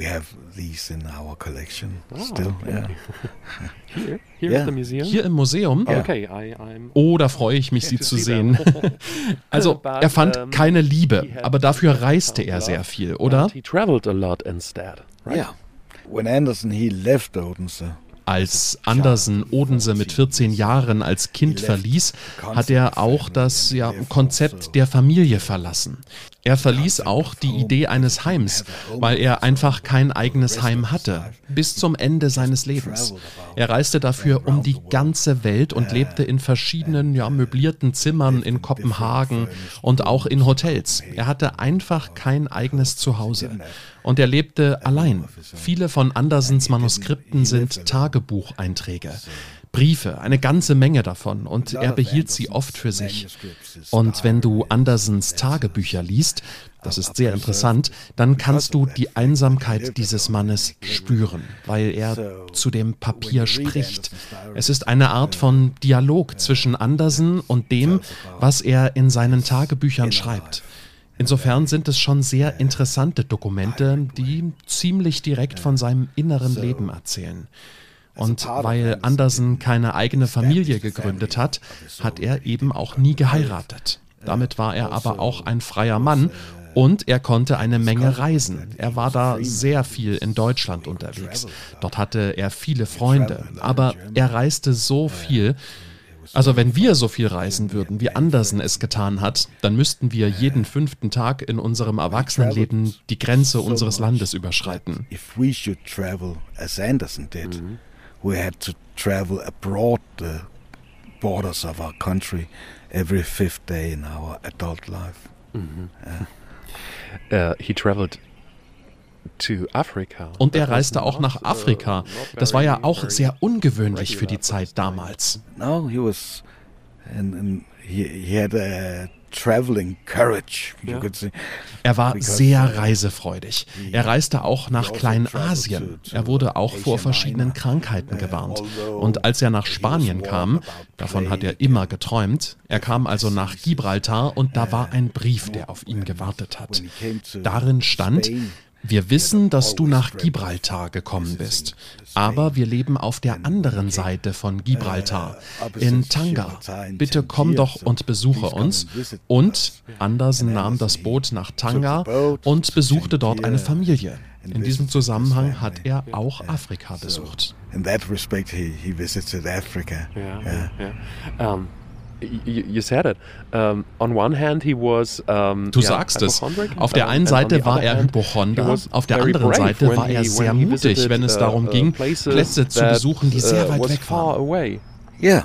[SPEAKER 3] These in our collection
[SPEAKER 1] Oh,
[SPEAKER 3] still.
[SPEAKER 1] okay.
[SPEAKER 3] Yeah.
[SPEAKER 1] Here, here
[SPEAKER 3] Yeah.
[SPEAKER 1] at the museum.
[SPEAKER 4] Hier im Museum.
[SPEAKER 1] Okay, I, I'm
[SPEAKER 4] Oh, da freue ich mich, Sie zu
[SPEAKER 1] see
[SPEAKER 4] sehen. Also,
[SPEAKER 1] But,
[SPEAKER 4] er fand
[SPEAKER 1] um,
[SPEAKER 4] keine Liebe, aber dafür reiste er sehr viel, oder?
[SPEAKER 1] He traveled a lot instead, right?
[SPEAKER 3] Yeah. When Anderson he left Odense,
[SPEAKER 4] Als Andersen Odense mit 14 Jahren als Kind verließ, hat er auch das ja, Konzept der Familie verlassen. Er verließ auch die Idee eines Heims, weil er einfach kein eigenes Heim hatte, bis zum Ende seines Lebens. Er reiste dafür um die ganze Welt und lebte in verschiedenen ja, möblierten Zimmern in Kopenhagen und auch in Hotels. Er hatte einfach kein eigenes Zuhause. Und er lebte allein. Viele von Andersens Manuskripten sind Tagebucheinträge. Briefe, eine ganze Menge davon, und er behielt sie oft für sich. Und wenn du Andersens Tagebücher liest, das ist sehr interessant, dann kannst du die Einsamkeit dieses Mannes spüren, weil er zu dem Papier spricht. Es ist eine Art von Dialog zwischen Andersen und dem, was er in seinen Tagebüchern schreibt. Insofern sind es schon sehr interessante Dokumente, die ziemlich direkt von seinem inneren Leben erzählen. Und weil Andersen keine eigene Familie gegründet hat, hat er eben auch nie geheiratet. Damit war er aber auch ein freier Mann und er konnte eine Menge reisen. Er war da sehr viel in Deutschland unterwegs. Dort hatte er viele Freunde, aber er reiste so viel. Also wenn wir so viel reisen würden, wie Andersen es getan hat, dann müssten wir jeden fünften Tag in unserem Erwachsenenleben die Grenze unseres Landes überschreiten.
[SPEAKER 3] if we had to travel abroad the borders of our country every fifth day in our adult life.
[SPEAKER 1] Uh, he traveled to Africa.
[SPEAKER 4] Und er reiste auch nach
[SPEAKER 1] uh,
[SPEAKER 4] Afrika. Das war ja
[SPEAKER 1] very,
[SPEAKER 4] auch sehr ungewöhnlich für die Zeit
[SPEAKER 1] for his time.
[SPEAKER 4] damals.
[SPEAKER 3] No, he was, and, and he, he had a traveling courage, say.
[SPEAKER 4] Er war sehr
[SPEAKER 3] uh,
[SPEAKER 4] reisefreudig. Er reiste auch nach
[SPEAKER 3] also
[SPEAKER 4] Kleinasien. Er wurde auch vor verschiedenen. Krankheiten
[SPEAKER 3] Uh,
[SPEAKER 4] gewarnt. Und als er nach Spanien kam, davon hat er immer geträumt, er kam also nach Gibraltar und da war ein Brief, der auf ihn gewartet hat. Darin stand, wir wissen, dass du nach Gibraltar gekommen bist, aber wir leben auf der anderen Seite von Gibraltar, in Tanga. Bitte komm doch und besuche uns. Und Andersen nahm das Boot nach Tanga und besuchte dort eine Familie. In diesem Zusammenhang hat er auch Afrika besucht.
[SPEAKER 3] in that respect, he, he visited Africa.
[SPEAKER 1] Yeah, yeah, yeah. Um, you, you said it. Um, on one hand, he was. Um,
[SPEAKER 4] Du
[SPEAKER 1] yeah,
[SPEAKER 4] sagst es. Auf der einen Seite war er Hypochonder, auf der anderen Seite war er sehr
[SPEAKER 1] he
[SPEAKER 4] mutig,
[SPEAKER 1] visited,
[SPEAKER 4] wenn es
[SPEAKER 1] uh,
[SPEAKER 4] darum
[SPEAKER 1] uh,
[SPEAKER 4] ging, Plätze zu besuchen, die sehr
[SPEAKER 1] uh,
[SPEAKER 4] weit weg waren.
[SPEAKER 1] away.
[SPEAKER 3] Yeah,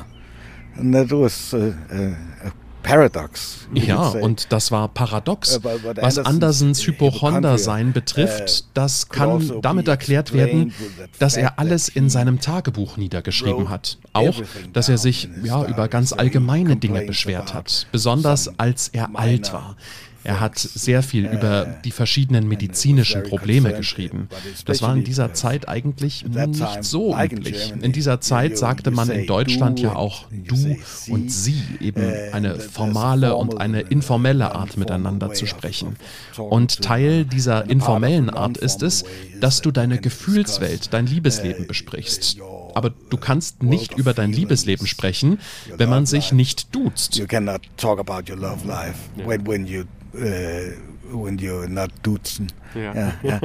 [SPEAKER 3] and that was uh, uh, a paradox.
[SPEAKER 4] Ja, und das war paradox.
[SPEAKER 3] Uh, but- but
[SPEAKER 4] Was Andersens Hypochondersein
[SPEAKER 3] Hypochondria,
[SPEAKER 4] betrifft,
[SPEAKER 3] uh,
[SPEAKER 4] das
[SPEAKER 3] could also
[SPEAKER 4] kann damit erklärt werden, dass er alles in seinem Tagebuch niedergeschrieben hat. Auch, dass er sich ja über ganz allgemeine Dinge beschwert hat, besonders als er alt war. Er hat sehr viel über die verschiedenen medizinischen Probleme geschrieben. Das war in dieser Zeit eigentlich nicht so üblich. In dieser Zeit sagte man in Deutschland ja auch du und
[SPEAKER 3] sie.
[SPEAKER 4] eben eine formale und eine informelle Art miteinander zu sprechen. Und Teil dieser informellen Art ist es, dass du deine Gefühlswelt, dein Liebesleben
[SPEAKER 3] uh,
[SPEAKER 4] besprichst.
[SPEAKER 3] your
[SPEAKER 4] Aber du kannst nicht über dein Liebesleben sprechen, wenn man sich nicht duzt.
[SPEAKER 3] You cannot talk about your love life when when you uh, when you're not dutzen.
[SPEAKER 1] Yeah.
[SPEAKER 3] Yeah,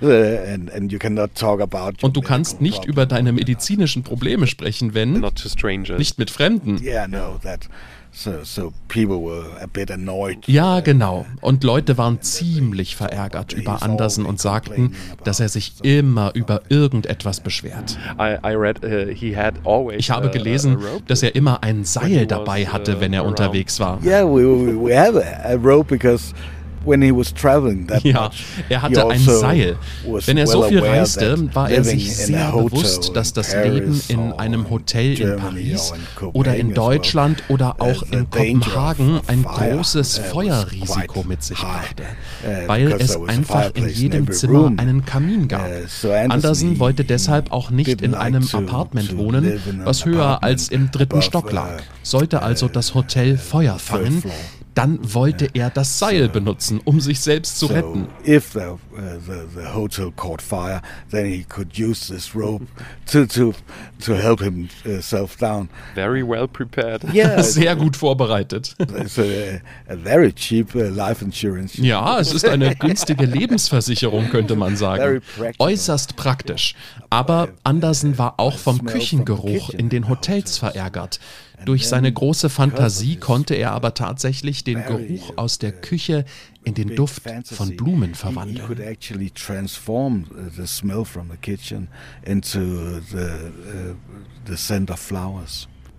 [SPEAKER 3] yeah. And and you cannot talk about.
[SPEAKER 4] Und du kannst nicht über deine medizinischen Probleme sprechen, wenn
[SPEAKER 1] Not to strangers.
[SPEAKER 4] nicht mit Fremden.
[SPEAKER 3] Yeah, no, that. So so people were a bit annoyed.
[SPEAKER 4] Ja, genau. Und Leute waren ziemlich verärgert über Andersen und sagten, dass er sich immer über irgendetwas beschwert.
[SPEAKER 1] Uh.
[SPEAKER 4] Ich habe
[SPEAKER 1] uh,
[SPEAKER 4] gelesen, dass er immer ein Seil dabei hatte,
[SPEAKER 1] uh,
[SPEAKER 4] wenn er unterwegs war.
[SPEAKER 3] Yeah, we we, have a rope because when he was traveling that
[SPEAKER 4] Ja, er hatte ein
[SPEAKER 3] also
[SPEAKER 4] Seil.
[SPEAKER 3] was
[SPEAKER 4] Wenn er so viel reiste, war er sich sehr bewusst, dass das Leben in einem Hotel in Paris oder in Deutschland oder
[SPEAKER 3] uh,
[SPEAKER 4] auch in Kopenhagen ein großes
[SPEAKER 3] uh,
[SPEAKER 4] Feuerrisiko mit sich brachte,
[SPEAKER 3] uh,
[SPEAKER 4] weil es einfach in jedem Zimmer einen Kamin gab.
[SPEAKER 3] Uh, Anderson,
[SPEAKER 4] Andersen wollte deshalb auch nicht in einem Apartment wohnen, was höher als im dritten Stock
[SPEAKER 3] uh,
[SPEAKER 4] lag, sollte also das Hotel Feuer fangen. Dann wollte er das Seil benutzen, um sich selbst zu retten.
[SPEAKER 3] So if the, uh, the, the hotel caught fire, then he could use this rope to, to, to help himself down.
[SPEAKER 1] Very well prepared.
[SPEAKER 3] Yeah,
[SPEAKER 4] Sehr gut vorbereitet.
[SPEAKER 3] it's a, a very cheap uh, life insurance.
[SPEAKER 4] Ja, es ist eine günstige Lebensversicherung, könnte man sagen. Äußerst praktisch. Aber Andersen war auch vom Küchengeruch in den Hotels verärgert. Durch seine große Fantasie konnte er aber tatsächlich den Geruch aus der Küche in den Duft von Blumen verwandeln.
[SPEAKER 3] uh, uh.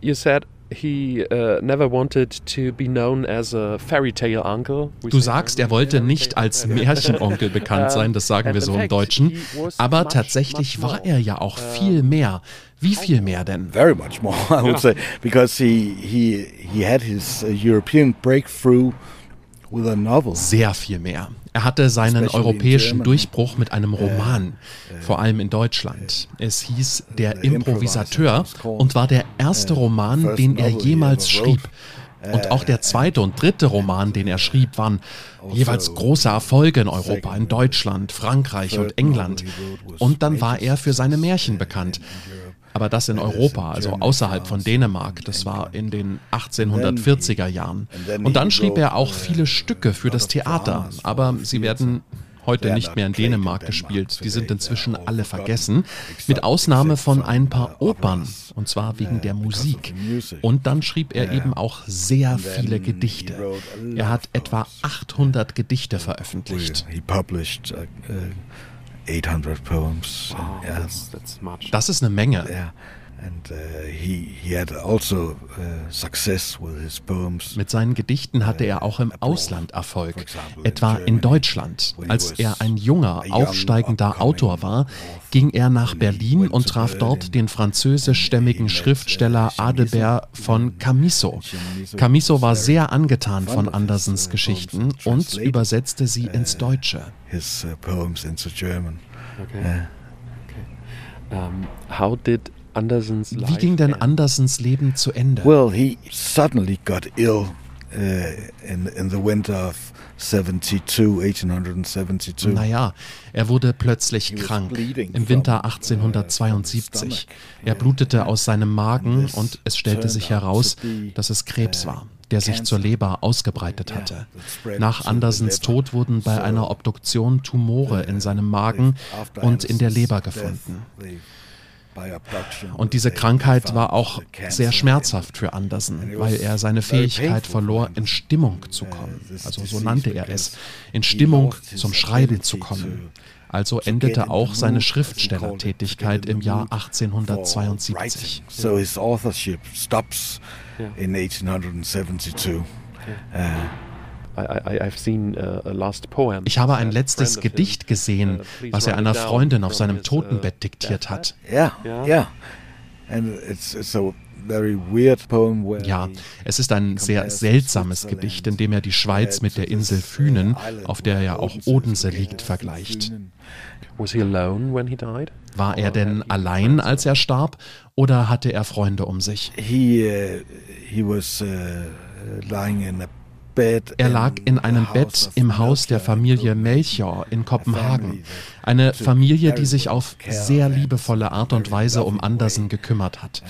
[SPEAKER 1] You said he uh, never wanted to be known as a fairy tale uncle.
[SPEAKER 4] Du sagst, er wollte nicht als Märchenonkel bekannt sein, das sagen wir so im Deutschen. Aber tatsächlich war er ja auch viel mehr. Wie viel mehr denn?
[SPEAKER 3] Very much more, I would say, because he he he had his uh, European breakthrough with a novel.
[SPEAKER 4] Sehr viel mehr. Er hatte seinen
[SPEAKER 3] Especially in
[SPEAKER 4] europäischen
[SPEAKER 3] Germany.
[SPEAKER 4] Durchbruch mit einem Roman, vor allem in Deutschland. Es hieß Der
[SPEAKER 3] The
[SPEAKER 4] Improvisateur und war der erste Roman,
[SPEAKER 3] first
[SPEAKER 4] den er
[SPEAKER 3] novel he
[SPEAKER 4] jemals
[SPEAKER 3] ever wrote.
[SPEAKER 4] schrieb. Und auch der zweite und dritte Roman, den er schrieb, waren jeweils große Erfolge in Europa, in Deutschland, Frankreich und England. Und dann war er für seine Märchen bekannt. Aber das in Europa, also außerhalb von Dänemark, das war in den 1840er Jahren. Und dann schrieb er auch viele Stücke für das Theater, aber sie werden heute nicht mehr in Dänemark gespielt. Die sind inzwischen alle vergessen, mit Ausnahme von ein paar Opern, und zwar wegen der Musik. Und dann schrieb er eben auch sehr viele Gedichte. Er hat etwa 800 Gedichte veröffentlicht.
[SPEAKER 3] He published 800 poems. yes.
[SPEAKER 1] that's much.
[SPEAKER 4] Das ist eine Menge.
[SPEAKER 3] Yeah, and uh, he he had also uh, success with his poems.
[SPEAKER 4] Mit seinen Gedichten hatte er auch im Ausland Erfolg, etwa in Deutschland. Als er ein junger, aufsteigender Autor war, ging er nach Berlin und traf dort den französischstämmigen Schriftsteller Adelbert von Camisso. Camisso war sehr angetan von Andersens Geschichten und übersetzte sie ins Deutsche.
[SPEAKER 3] Uh.
[SPEAKER 1] Okay. Um, how did Andersen's life
[SPEAKER 4] Wie ging denn? Andersens Leben zu Ende?
[SPEAKER 3] Well, he suddenly got ill uh, in in the winter of 72, 1872.
[SPEAKER 4] Naja, er wurde plötzlich krank im Winter
[SPEAKER 3] from, uh,
[SPEAKER 4] 1872.
[SPEAKER 3] stomach.
[SPEAKER 4] Er blutete aus seinem Magen und es stellte sich heraus, dass es Krebs
[SPEAKER 3] uh,
[SPEAKER 4] war, der sich zur. Leber ausgebreitet hatte. Nach Andersens. Tod wurden bei einer Obduktion Tumore in seinem Magen und in der
[SPEAKER 3] Anderson's
[SPEAKER 4] Leber gefunden. Und diese Krankheit war auch sehr schmerzhaft für Andersen, weil er seine Fähigkeit verlor, in Stimmung zu kommen. Also so nannte er es, in Stimmung zum Schreiben zu kommen. Also endete auch seine Schriftstellertätigkeit im Jahr 1872.
[SPEAKER 3] So his authorship stops in 1872.
[SPEAKER 1] I, I, I've seen uh, a last poem.
[SPEAKER 4] Ich habe ein letztes Gedicht gesehen,
[SPEAKER 1] uh,
[SPEAKER 4] was er einer Freundin auf seinem
[SPEAKER 1] his, uh,
[SPEAKER 4] Totenbett diktiert hat.
[SPEAKER 3] Yeah,
[SPEAKER 1] Yeah.
[SPEAKER 3] yeah. And it's, it's a very weird poem where
[SPEAKER 4] Ja,
[SPEAKER 3] he-
[SPEAKER 4] es ist ein sehr seltsames Gedicht, in dem er die Schweiz mit der Insel Fünen, auf der ja auch Odense liegt, vergleicht.
[SPEAKER 1] Was he alone when he died?
[SPEAKER 4] War er denn allein, als er starb, oder hatte er Freunde um sich?
[SPEAKER 3] He uh, he was uh, lying in a bed.
[SPEAKER 4] Er lag in einem Bett im Haus der Familie Melchior in Kopenhagen. Eine Familie, die sich auf sehr liebevolle Art und Weise um Andersen gekümmert hat.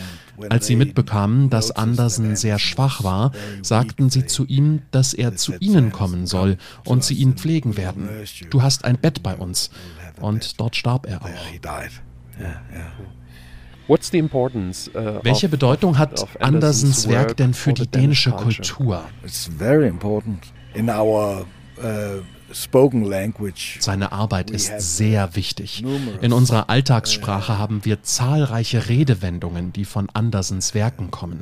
[SPEAKER 4] Als sie mitbekamen, dass Andersen sehr schwach war, sagten sie zu ihm, dass er zu ihnen kommen soll und sie ihn pflegen werden. Du hast ein Bett bei uns. Und dort starb er auch.
[SPEAKER 3] he died.
[SPEAKER 4] Welche
[SPEAKER 1] of,
[SPEAKER 4] Bedeutung hat Andersens Werk
[SPEAKER 1] work
[SPEAKER 4] denn für die dänische? Kultur?
[SPEAKER 3] It's very important in our uh.
[SPEAKER 4] Seine Arbeit ist sehr wichtig. In unserer Alltagssprache haben wir zahlreiche Redewendungen, die von Andersens Werken kommen.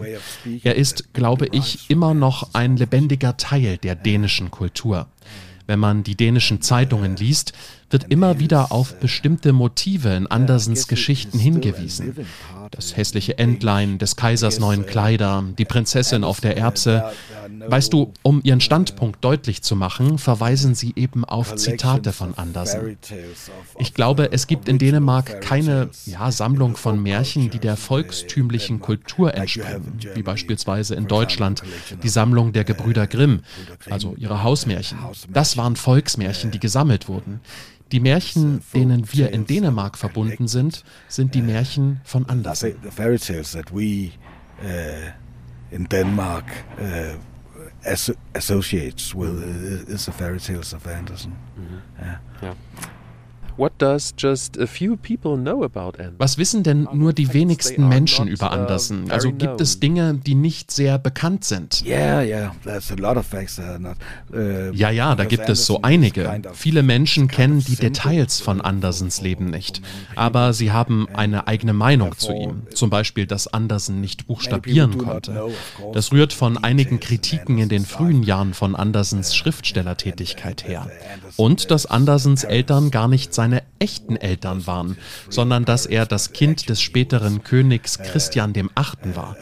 [SPEAKER 4] Er ist, glaube ich, immer noch ein lebendiger Teil der dänischen Kultur. Wenn man die dänischen Zeitungen liest, wird immer wieder auf bestimmte Motive in Andersens Geschichten hingewiesen. Das hässliche Entlein, des Kaisers neuen Kleider, die Prinzessin auf der Erbse. Weißt du, um ihren Standpunkt deutlich zu machen, verweisen sie eben auf Zitate von Andersen. Ich glaube, es gibt in Dänemark keine ja, Sammlung von Märchen, die der volkstümlichen Kultur entspringen, wie beispielsweise in Deutschland die Sammlung der Gebrüder Grimm, also ihre Hausmärchen. Das waren Volksmärchen, die gesammelt wurden. Die Märchen, denen wir in Dänemark verbunden sind, sind die Märchen von Andersen.
[SPEAKER 3] The fairy tales that we uh, in Denmark as associates with is the fairy tales of Andersen. Yeah.
[SPEAKER 1] Ja. What
[SPEAKER 4] Was wissen denn nur die wenigsten Menschen über Andersen? Also gibt es Dinge, die nicht sehr bekannt sind?
[SPEAKER 3] Yeah, yeah, there's a lot of facts that are not. Uh,
[SPEAKER 4] Ja, ja, da gibt es so einige. Viele Menschen kennen
[SPEAKER 3] of
[SPEAKER 4] die Details von Andersens Leben nicht. Aber sie haben eine eigene Meinung zu ihm. Zum Beispiel, dass Andersen nicht buchstabieren konnte. Das rührt von einigen
[SPEAKER 3] in
[SPEAKER 4] Kritiken in den frühen. Jahren von Andersens Schriftstellertätigkeit her.
[SPEAKER 3] Andersen
[SPEAKER 4] Und dass Andersens. Eltern gar nicht seine echten Eltern waren, sondern dass er das Kind des späteren Königs Christian dem Achten war.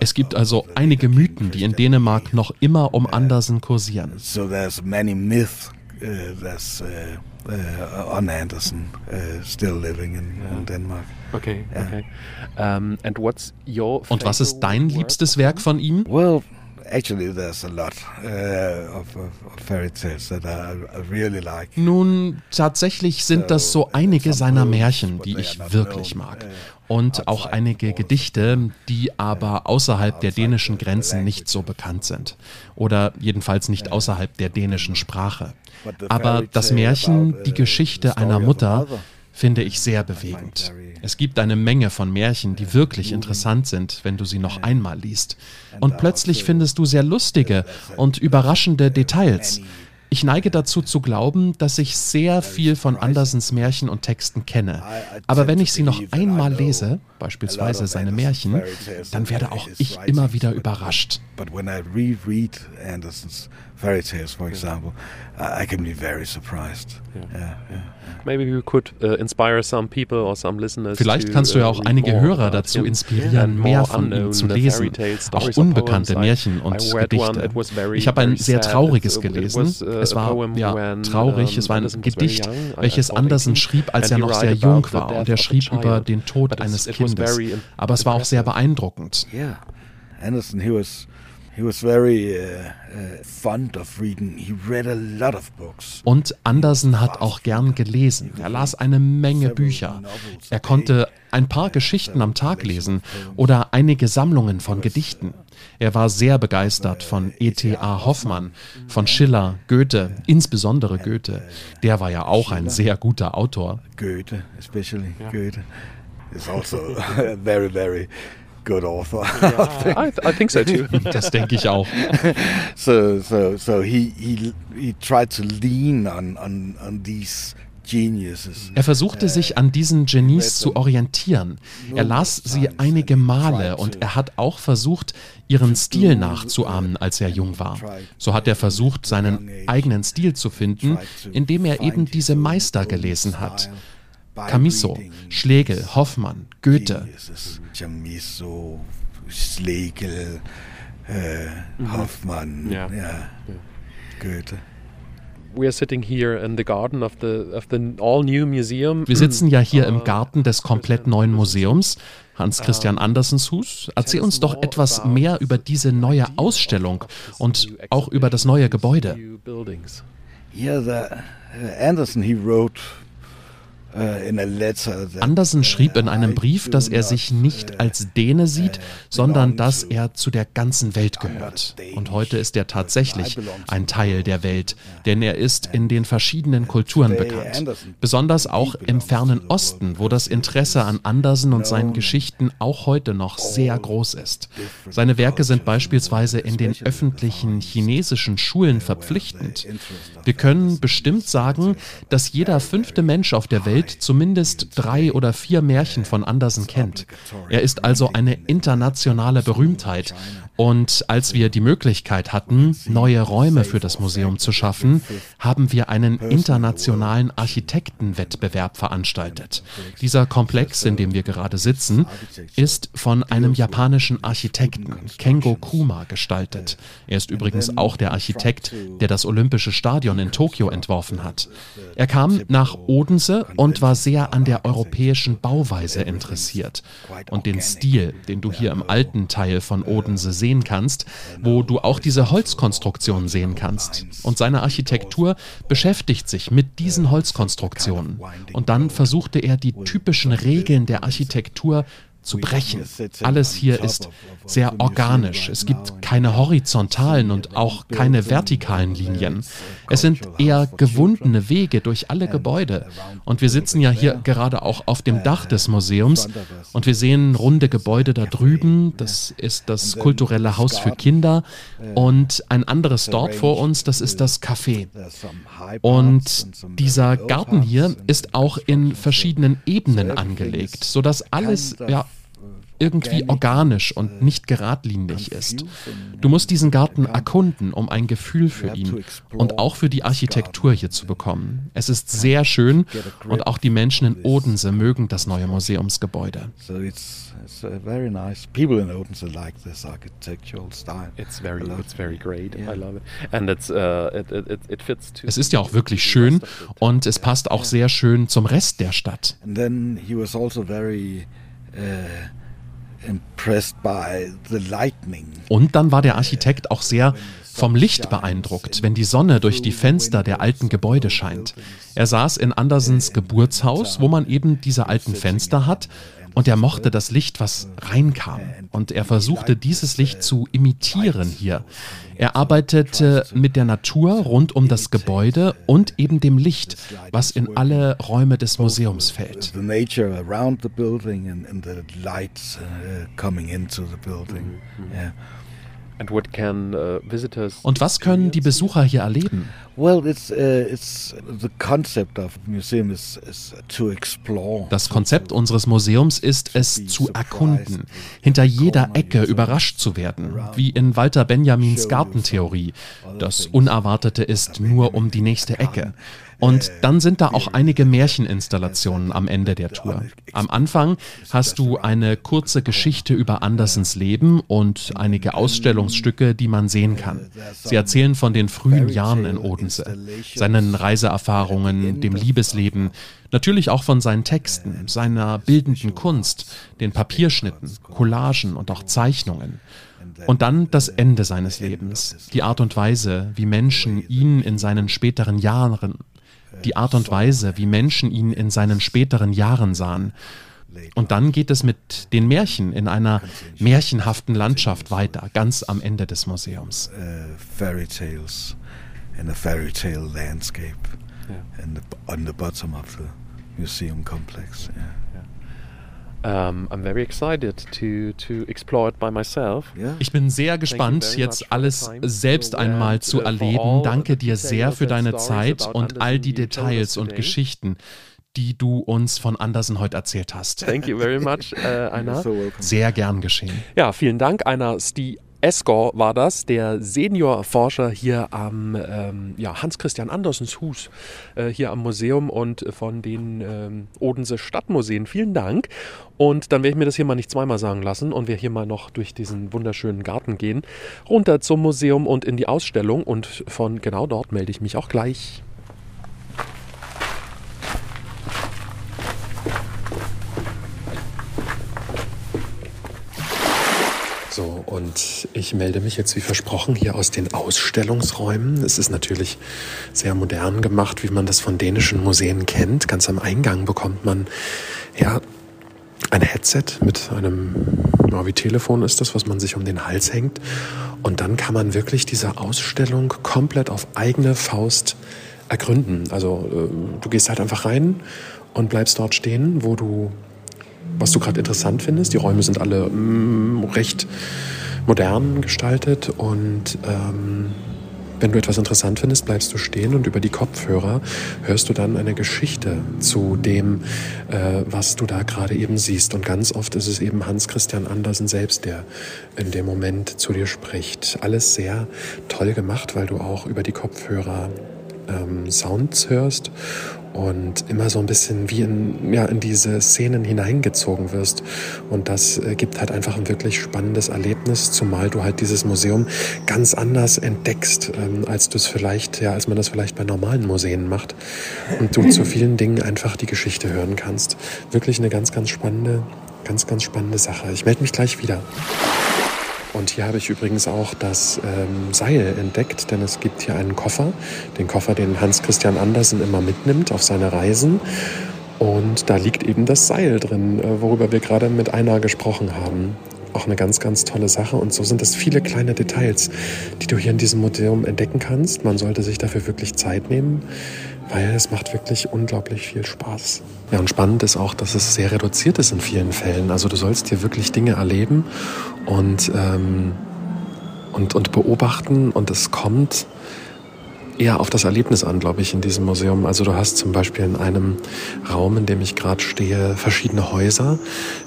[SPEAKER 4] Es gibt also einige Mythen, die in Dänemark noch immer um Andersen kursieren.
[SPEAKER 3] So there's many myths uh, that's uh, uh, on Andersen uh, still living in, in Denmark.
[SPEAKER 1] Okay, okay. Um, and what's your
[SPEAKER 4] Und was ist dein liebstes Werk von ihm?
[SPEAKER 3] Well, actually, there's a lot uh, of, of, fairy tales that I, I really like.
[SPEAKER 4] Nun, tatsächlich sind das so einige seiner Märchen, die ich wirklich mag. Und auch einige Gedichte, die aber außerhalb der dänischen Grenzen nicht so bekannt sind. Oder jedenfalls nicht außerhalb der dänischen Sprache. Aber das Märchen, die Geschichte einer Mutter, finde ich sehr bewegend. Es gibt eine Menge von Märchen, die wirklich interessant sind, wenn du sie noch einmal liest. Und plötzlich findest du sehr lustige und überraschende Details. Ich neige dazu zu glauben, dass ich sehr viel von Andersens Märchen und Texten kenne. Aber wenn ich sie noch einmal lese, beispielsweise seine Märchen, dann werde auch ich immer wieder überrascht.
[SPEAKER 3] But when I reread Anderson's fairy tales, for example, I, I can be very surprised. Yeah, yeah.
[SPEAKER 1] Maybe we could uh, inspire some people or some listeners.
[SPEAKER 4] Vielleicht
[SPEAKER 1] to,
[SPEAKER 4] kannst du ja
[SPEAKER 1] uh,
[SPEAKER 4] auch
[SPEAKER 1] read
[SPEAKER 4] einige
[SPEAKER 1] more
[SPEAKER 4] Hörer dazu
[SPEAKER 1] him
[SPEAKER 4] inspirieren, mehr von ihm
[SPEAKER 1] unknown,
[SPEAKER 4] zu
[SPEAKER 1] uh,
[SPEAKER 4] lesen.
[SPEAKER 1] fairy tales,
[SPEAKER 4] Auch unbekannte
[SPEAKER 1] poems. I-
[SPEAKER 4] Märchen und Gedichte. Ich habe ein sehr
[SPEAKER 1] sad.
[SPEAKER 4] trauriges gelesen. Es war ja traurig. Es war ein Gedicht,
[SPEAKER 1] I-
[SPEAKER 4] welches Andersen
[SPEAKER 1] 18,
[SPEAKER 4] schrieb, als er noch sehr jung war. Und er schrieb über den Tod eines Kindes. Aber es war auch sehr beeindruckend.
[SPEAKER 3] Yeah, Anderson, he was he was very uh, uh, fond of reading. He read a lot of books.
[SPEAKER 4] Und Andersen hat auch gern gelesen. Er las eine Menge Bücher. Er konnte ein paar Geschichten am Tag lesen oder einige Sammlungen von Gedichten. Er war sehr begeistert von E.T.A. Hoffmann, von Schiller, Goethe, insbesondere Goethe. Der war ja auch ein sehr guter Autor.
[SPEAKER 3] Goethe, especially Goethe, is also a very very good author.
[SPEAKER 1] I, th I think so too.
[SPEAKER 4] Das denke ich auch.
[SPEAKER 3] so so so he he he tried to lean on on on these.
[SPEAKER 4] Er versuchte sich an diesen Genies zu orientieren. Er las sie einige Male und er hat auch versucht, ihren Stil nachzuahmen, als er jung war. So hat er versucht, seinen eigenen Stil zu finden, indem er eben diese Meister gelesen hat. Camiso, Schlegel, Hoffmann, Goethe.
[SPEAKER 3] Chamisso, Schlegel, Hoffmann, Goethe.
[SPEAKER 1] We are sitting here in the garden of the of the all new museum.
[SPEAKER 4] Wir sitzen ja hier im Garten des komplett neuen Museums. Hans Christian Andersens Hus, erzähl uns doch etwas mehr über diese neue Ausstellung und auch über das neue Gebäude.
[SPEAKER 3] Yeah, the, uh, Anderson he wrote uh, in a letter. That,
[SPEAKER 4] Andersen schrieb in einem Brief, dass er sich nicht als Däne sieht, sondern dass er zu der ganzen Welt gehört. Und heute ist er tatsächlich ein Teil der Welt, denn er ist in den verschiedenen Kulturen bekannt. Besonders auch im fernen Osten, wo das Interesse an Andersen und seinen Geschichten auch heute noch sehr groß ist. Seine Werke sind beispielsweise in den öffentlichen chinesischen Schulen verpflichtend. Wir können bestimmt sagen, dass jeder fünfte Mensch auf der Welt Welt zumindest drei oder vier Märchen von Andersen kennt. Er ist also eine internationale Berühmtheit. Und als wir die Möglichkeit hatten, neue Räume für das Museum zu schaffen, haben wir einen internationalen Architektenwettbewerb veranstaltet. Dieser Komplex, in dem wir gerade sitzen, ist von einem japanischen Architekten, Kengo Kuma, gestaltet. Er ist übrigens auch der Architekt, der das Olympische Stadion in Tokio entworfen hat. Er kam nach Odense und war sehr an der europäischen Bauweise interessiert und den Stil, den du hier im alten Teil von Odense sehen kannst, wo du auch diese Holzkonstruktionen sehen kannst. Und seine Architektur beschäftigt sich mit diesen Holzkonstruktionen. Und dann versuchte er die typischen Regeln der Architektur zu brechen. Alles hier ist sehr organisch. Es gibt keine horizontalen und auch keine vertikalen Linien. Es sind eher gewundene Wege durch alle Gebäude. Und wir sitzen ja hier gerade auch auf dem Dach des Museums und wir sehen runde Gebäude da drüben. Das ist das kulturelle Haus für Kinder und ein anderes dort vor uns, das ist das Café. Und dieser Garten hier ist auch in verschiedenen Ebenen angelegt, sodass alles ja irgendwie organisch und nicht geradlinig ist. Du musst diesen Garten erkunden, um ein Gefühl für ihn und auch für die Architektur hier zu bekommen. Es ist sehr schön und auch die Menschen in Odense mögen das neue Museumsgebäude.
[SPEAKER 3] It's uh, very nice. People in Odense like this architectural style.
[SPEAKER 1] It's very, it's very great. Yeah. I love it. And it's, uh, it, it, it fits
[SPEAKER 4] to es ist ja auch wirklich schön und es passt auch sehr schön zum Rest der Stadt.
[SPEAKER 3] And then he was also very uh,
[SPEAKER 4] und dann war der Architekt auch sehr vom Licht beeindruckt, wenn die Sonne durch die Fenster der alten Gebäude scheint. Er saß in Andersens Geburtshaus, wo man eben diese alten Fenster hat und er mochte das Licht, was reinkam. Und er versuchte dieses Licht zu imitieren hier. Er arbeitete mit der Natur rund um das Gebäude und eben dem Licht, was in alle Räume des Museums fällt. Uh, Und was können die Besucher hier erleben? Das Konzept unseres Museums ist es zu erkunden, hinter jeder Ecke überrascht zu werden, wie in Walter Benjamins Gartentheorie. Das Unerwartete ist nur um die nächste Ecke. Und dann sind da auch einige Märcheninstallationen am Ende der Tour. Am Anfang hast du eine kurze Geschichte über Andersens Leben und einige Ausstellungsstücke, die man sehen kann. Sie erzählen von den frühen Jahren in Odense, seinen Reiseerfahrungen, dem Liebesleben, natürlich auch von seinen Texten, seiner bildenden Kunst, den Papierschnitten, Collagen und auch Zeichnungen. Und dann das Ende seines Lebens, die Art und Weise, wie Menschen ihn in seinen späteren Jahren die Art und Weise, wie Menschen ihn in seinen späteren Jahren sahen. Und dann geht es mit den Märchen in einer märchenhaften Landschaft weiter, ganz am Ende des Museums. Uh, fairy tales in a fairy tale landscape yeah. in the, on the bottom of the museum complex. Yeah.
[SPEAKER 1] Um, I'm very excited to, to explore it by myself.
[SPEAKER 4] Ich bin sehr gespannt, jetzt alles selbst einmal zu erleben. Danke dir sehr für deine Zeit und all die Details und Geschichten die du uns von Andersen heute erzählt hast.
[SPEAKER 1] Thank you very much, äh, Einer.
[SPEAKER 4] Sehr gern geschehen.
[SPEAKER 1] Ja, vielen Dank, Einer Esgor war das, der Seniorforscher hier am ähm, ja, Hans-Christian Andersens Hus äh, hier am Museum und von den ähm, Odense Stadtmuseen. Vielen Dank. Und dann werde ich mir das hier mal nicht zweimal sagen lassen und wir hier mal noch durch diesen wunderschönen Garten gehen, runter zum Museum und in die Ausstellung. Und von genau dort melde ich mich auch gleich. So, und ich melde mich jetzt wie versprochen hier aus den Ausstellungsräumen. Es ist natürlich sehr modern gemacht, wie man das von dänischen Museen kennt. Ganz am Eingang bekommt man ja ein Headset mit einem, ja, wie Telefon ist das, was man sich um den Hals hängt. Und dann kann man wirklich diese Ausstellung komplett auf eigene Faust ergründen. Also äh, du gehst halt einfach rein und bleibst dort stehen, wo du was du gerade interessant findest. Die Räume sind alle mm, recht modern gestaltet und ähm, wenn du etwas interessant findest, bleibst du stehen und über die Kopfhörer hörst du dann eine Geschichte zu dem, äh, was du da gerade eben siehst. Und ganz oft ist es eben Hans Christian Andersen selbst, der in dem Moment zu dir spricht. Alles sehr toll gemacht, weil du auch über die Kopfhörer ähm, Sounds hörst und immer so ein bisschen wie in, ja, in diese Szenen hineingezogen wirst. Und das äh, gibt halt einfach ein wirklich spannendes Erlebnis, zumal du halt dieses Museum ganz anders entdeckst, ähm, als du es vielleicht, ja, als man das vielleicht bei normalen Museen macht. Und du zu vielen Dingen einfach die Geschichte hören kannst. Wirklich eine ganz, ganz spannende, ganz, ganz spannende Sache. Ich melde mich gleich wieder. Und hier habe ich übrigens auch das ähm, Seil entdeckt, denn es gibt hier einen Koffer, den Koffer, den Hans Christian Andersen immer mitnimmt auf seine Reisen. Und da liegt eben das Seil drin, äh, worüber wir gerade mit Einer gesprochen haben. Auch eine ganz, ganz tolle Sache. Und so sind es viele kleine Details, die du hier in diesem Museum entdecken kannst. Man sollte sich dafür wirklich Zeit nehmen weil es macht wirklich unglaublich viel Spaß. Ja, und spannend ist auch, dass es sehr reduziert ist in vielen Fällen. Also du sollst hier wirklich Dinge erleben und, ähm, und, und beobachten und es kommt eher auf das Erlebnis an, glaube ich, in diesem Museum. Also du hast zum Beispiel in einem Raum, in dem ich gerade stehe, verschiedene Häuser,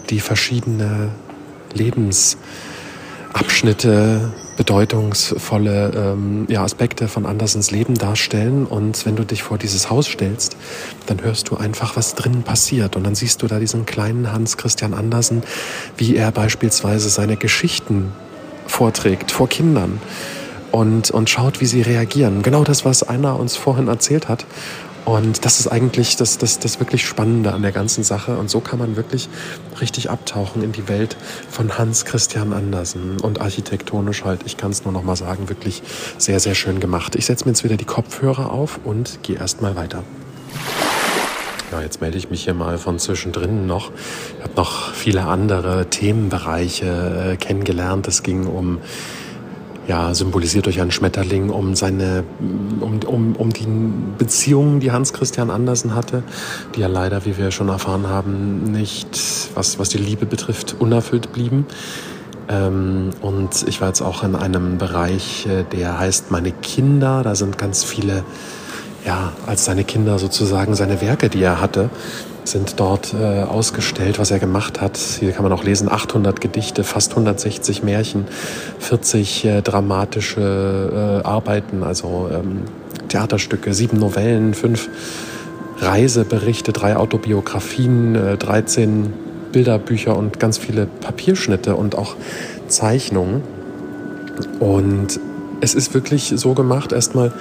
[SPEAKER 1] die verschiedene Lebensabschnitte bedeutungsvolle ähm, ja, Aspekte von Andersens Leben darstellen. Und wenn du dich vor dieses Haus stellst, dann hörst du einfach, was drinnen passiert. Und dann siehst du da diesen kleinen Hans Christian Andersen, wie er beispielsweise seine Geschichten vorträgt vor Kindern und, und schaut, wie sie reagieren. Genau das, was einer uns vorhin erzählt hat. Und das ist eigentlich das, das, das wirklich Spannende an der ganzen Sache. Und so kann man wirklich richtig abtauchen in die Welt von Hans Christian Andersen. Und architektonisch halt, ich kann es nur noch mal sagen, wirklich sehr, sehr schön gemacht. Ich setze mir jetzt wieder die Kopfhörer auf und gehe erstmal weiter. Ja, jetzt melde ich mich hier mal von zwischendrin noch. Ich habe noch viele andere Themenbereiche äh, kennengelernt. Es ging um ja, symbolisiert durch einen Schmetterling, um seine, um, um, um die Beziehungen, die Hans Christian Andersen hatte, die ja leider, wie wir schon erfahren haben, nicht, was, was die Liebe betrifft, unerfüllt blieben. Ähm, und ich war jetzt auch in einem Bereich, äh, der heißt Meine Kinder. Da sind ganz viele, ja, als seine Kinder sozusagen seine Werke, die er hatte sind dort äh, ausgestellt, was er gemacht hat. Hier kann man auch lesen, 800 Gedichte, fast 160 Märchen, 40 äh, dramatische äh, Arbeiten, also ähm, Theaterstücke, sieben Novellen, fünf Reiseberichte, drei Autobiografien, äh, 13 Bilderbücher und ganz viele Papierschnitte und auch Zeichnungen. Und es ist wirklich so gemacht, erstmal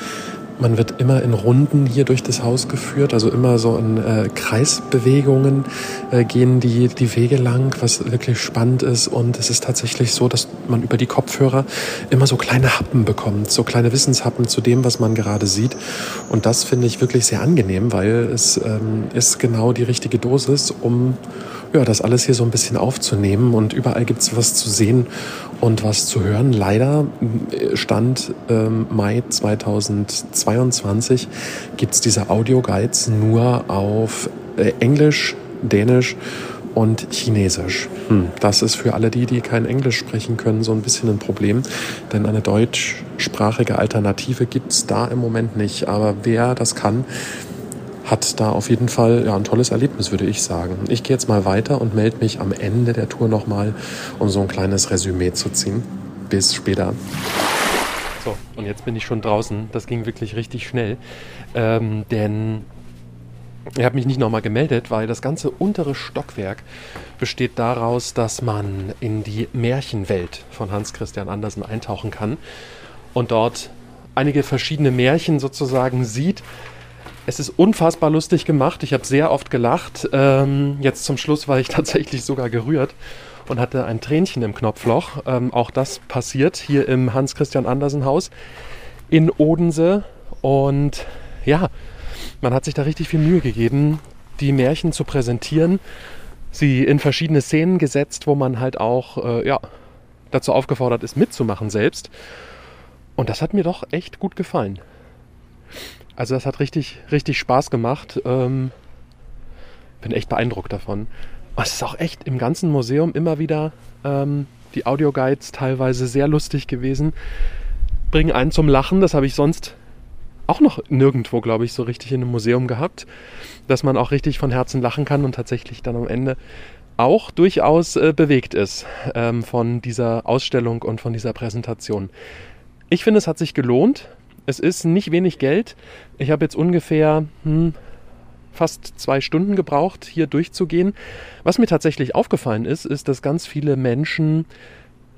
[SPEAKER 1] man wird immer in Runden hier durch das Haus geführt, also immer so in äh, Kreisbewegungen äh, gehen die, die Wege lang, was wirklich spannend ist. Und es ist tatsächlich so, dass man über die Kopfhörer immer so kleine Happen bekommt, so kleine Wissenshappen zu dem, was man gerade sieht. Und das finde ich wirklich sehr angenehm, weil es ähm, ist genau die richtige Dosis, um ja, das alles hier so ein bisschen aufzunehmen und überall gibt es was zu sehen und was zu hören. Leider äh, stand ähm, Mai 2022 gibt es diese Audioguides nur auf äh, Englisch, Dänisch und Chinesisch. Hm, das ist für alle die, die kein Englisch sprechen können, so ein bisschen ein Problem, denn eine deutschsprachige Alternative gibt es da im Moment nicht. Aber wer das kann, hat da auf jeden Fall ja, ein tolles Erlebnis, würde ich sagen. Ich gehe jetzt mal weiter und melde mich am Ende der Tour nochmal, um so ein kleines Resümee zu ziehen. Bis später. So, und jetzt bin ich schon draußen. Das ging wirklich richtig schnell. Ähm, denn ich habe mich nicht nochmal gemeldet, weil das ganze untere Stockwerk besteht daraus, dass man in die Märchenwelt von Hans Christian Andersen eintauchen kann und dort einige verschiedene Märchen sozusagen sieht, es ist unfassbar lustig gemacht. Ich habe sehr oft gelacht. Ähm, jetzt zum Schluss war ich tatsächlich sogar gerührt und hatte ein Tränchen im Knopfloch. Ähm, auch das passiert hier im Hans-Christian Andersen-Haus in Odense. Und ja, man hat sich da richtig viel Mühe gegeben, die Märchen zu präsentieren, sie in verschiedene Szenen gesetzt, wo man halt auch äh, ja, dazu aufgefordert ist, mitzumachen selbst. Und das hat mir doch echt gut gefallen. Also das hat richtig, richtig Spaß gemacht. Ähm, bin echt beeindruckt davon. es ist auch echt im ganzen Museum immer wieder ähm, die Audioguides teilweise sehr lustig gewesen. bringen einen zum Lachen. Das habe ich sonst auch noch nirgendwo, glaube ich, so richtig in einem Museum gehabt, dass man auch richtig von Herzen lachen kann und tatsächlich dann am Ende auch durchaus äh, bewegt ist ähm, von dieser Ausstellung und von dieser Präsentation. Ich finde, es hat sich gelohnt. Es ist nicht wenig Geld. Ich habe jetzt ungefähr hm, fast zwei Stunden gebraucht, hier durchzugehen. Was mir tatsächlich aufgefallen ist, ist, dass ganz viele Menschen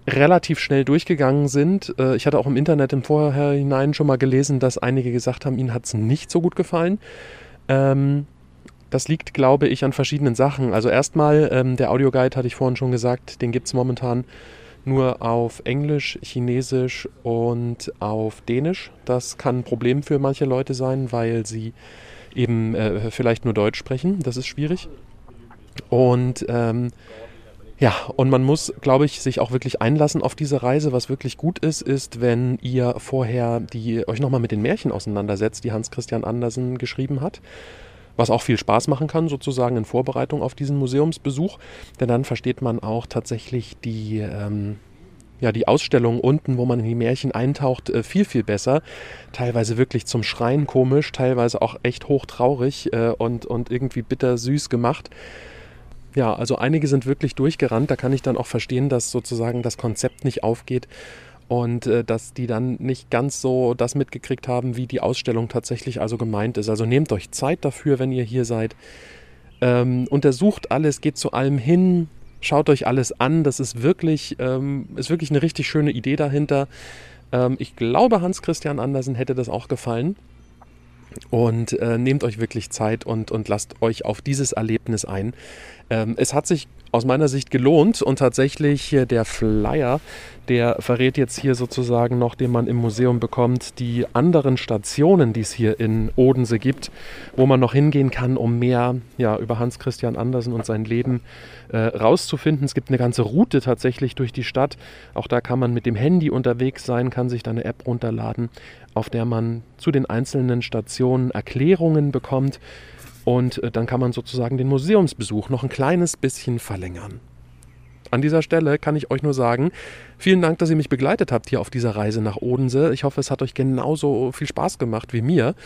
[SPEAKER 1] relativ schnell durchgegangen sind. Äh, ich hatte auch im Internet im Vorhinein schon mal gelesen, dass einige gesagt haben, ihnen hat es nicht so gut gefallen. Ähm, das liegt, glaube ich, an verschiedenen Sachen. Also erstmal, ähm, der Audioguide hatte ich vorhin schon gesagt, den gibt es momentan nur auf Englisch, Chinesisch und auf Dänisch. Das kann ein Problem für manche Leute sein, weil sie eben äh, vielleicht nur Deutsch sprechen. Das ist schwierig. Und ähm, ja, und man muss, glaube ich, sich auch wirklich einlassen auf diese Reise. Was wirklich gut ist, ist, wenn ihr vorher die, euch nochmal mit den Märchen auseinandersetzt, die Hans Christian Andersen geschrieben hat. Was auch viel Spaß machen kann, sozusagen in Vorbereitung auf diesen Museumsbesuch. Denn dann versteht man auch tatsächlich die, ähm, ja, die Ausstellung unten, wo man in die Märchen eintaucht, äh, viel, viel besser. Teilweise wirklich zum Schreien komisch, teilweise auch echt hochtraurig äh, und, und irgendwie bittersüß gemacht. Ja, also einige sind wirklich durchgerannt. Da kann ich dann auch verstehen, dass sozusagen das Konzept nicht aufgeht und äh, dass die dann nicht ganz so das mitgekriegt haben, wie die Ausstellung tatsächlich also gemeint ist. Also nehmt euch Zeit dafür, wenn ihr hier seid. Ähm, untersucht alles, geht zu allem hin, schaut euch alles an. Das ist wirklich, ähm, ist wirklich eine richtig schöne Idee dahinter. Ähm, ich glaube, Hans Christian Andersen hätte das auch gefallen. Und äh, nehmt euch wirklich Zeit und, und lasst euch auf dieses Erlebnis ein. Ähm, es hat sich aus meiner Sicht gelohnt und tatsächlich der Flyer, der verrät jetzt hier sozusagen noch, den man im Museum bekommt, die anderen Stationen, die es hier in Odense gibt, wo man noch hingehen kann, um mehr ja, über Hans Christian Andersen und sein Leben äh, rauszufinden. Es gibt eine ganze Route tatsächlich durch die Stadt. Auch da kann man mit dem Handy unterwegs sein, kann sich da eine App runterladen, auf der man zu den einzelnen Stationen Erklärungen bekommt und äh, dann kann man sozusagen den Museumsbesuch noch ein kleines bisschen verlängern. An dieser Stelle kann ich euch nur sagen, vielen Dank, dass ihr mich begleitet habt hier auf dieser Reise nach Odense. Ich hoffe, es hat euch genauso viel Spaß gemacht wie mir.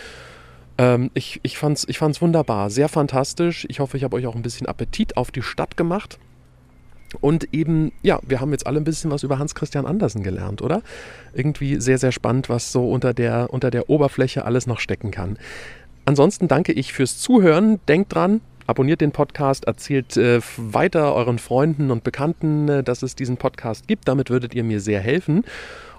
[SPEAKER 1] Ähm, ich ich es ich fand's wunderbar, sehr fantastisch. Ich hoffe, ich habe euch auch ein bisschen Appetit auf die Stadt gemacht. Und eben, ja, wir haben jetzt alle ein bisschen was über Hans Christian Andersen gelernt, oder? Irgendwie sehr, sehr spannend, was so unter der, unter der Oberfläche alles noch stecken kann. Ansonsten danke ich fürs Zuhören. Denkt dran, abonniert den Podcast, erzählt äh, weiter euren Freunden und Bekannten, äh, dass es diesen Podcast gibt. Damit würdet ihr mir sehr helfen.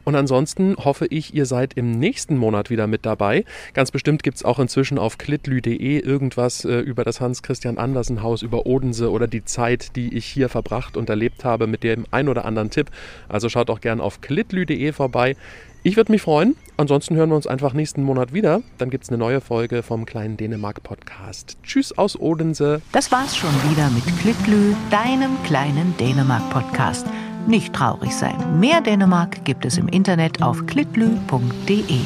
[SPEAKER 1] Und ansonsten hoffe ich, ihr seid im nächsten Monat wieder mit dabei. Ganz bestimmt gibt es auch inzwischen auf klitlü.de irgendwas äh, über das Hans-Christian Andersen-Haus, über Odense oder die Zeit, die ich hier verbracht und erlebt habe mit dem ein oder anderen Tipp. Also schaut auch gerne auf klitlü.de vorbei. Ich würde mich freuen. Ansonsten hören wir uns einfach nächsten Monat wieder. Dann gibt es eine neue Folge vom kleinen Dänemark-Podcast. Tschüss aus Odense.
[SPEAKER 2] Das war's schon wieder mit Klitlü, deinem kleinen Dänemark-Podcast. Nicht traurig sein. Mehr Dänemark gibt es im Internet auf klitlü.de.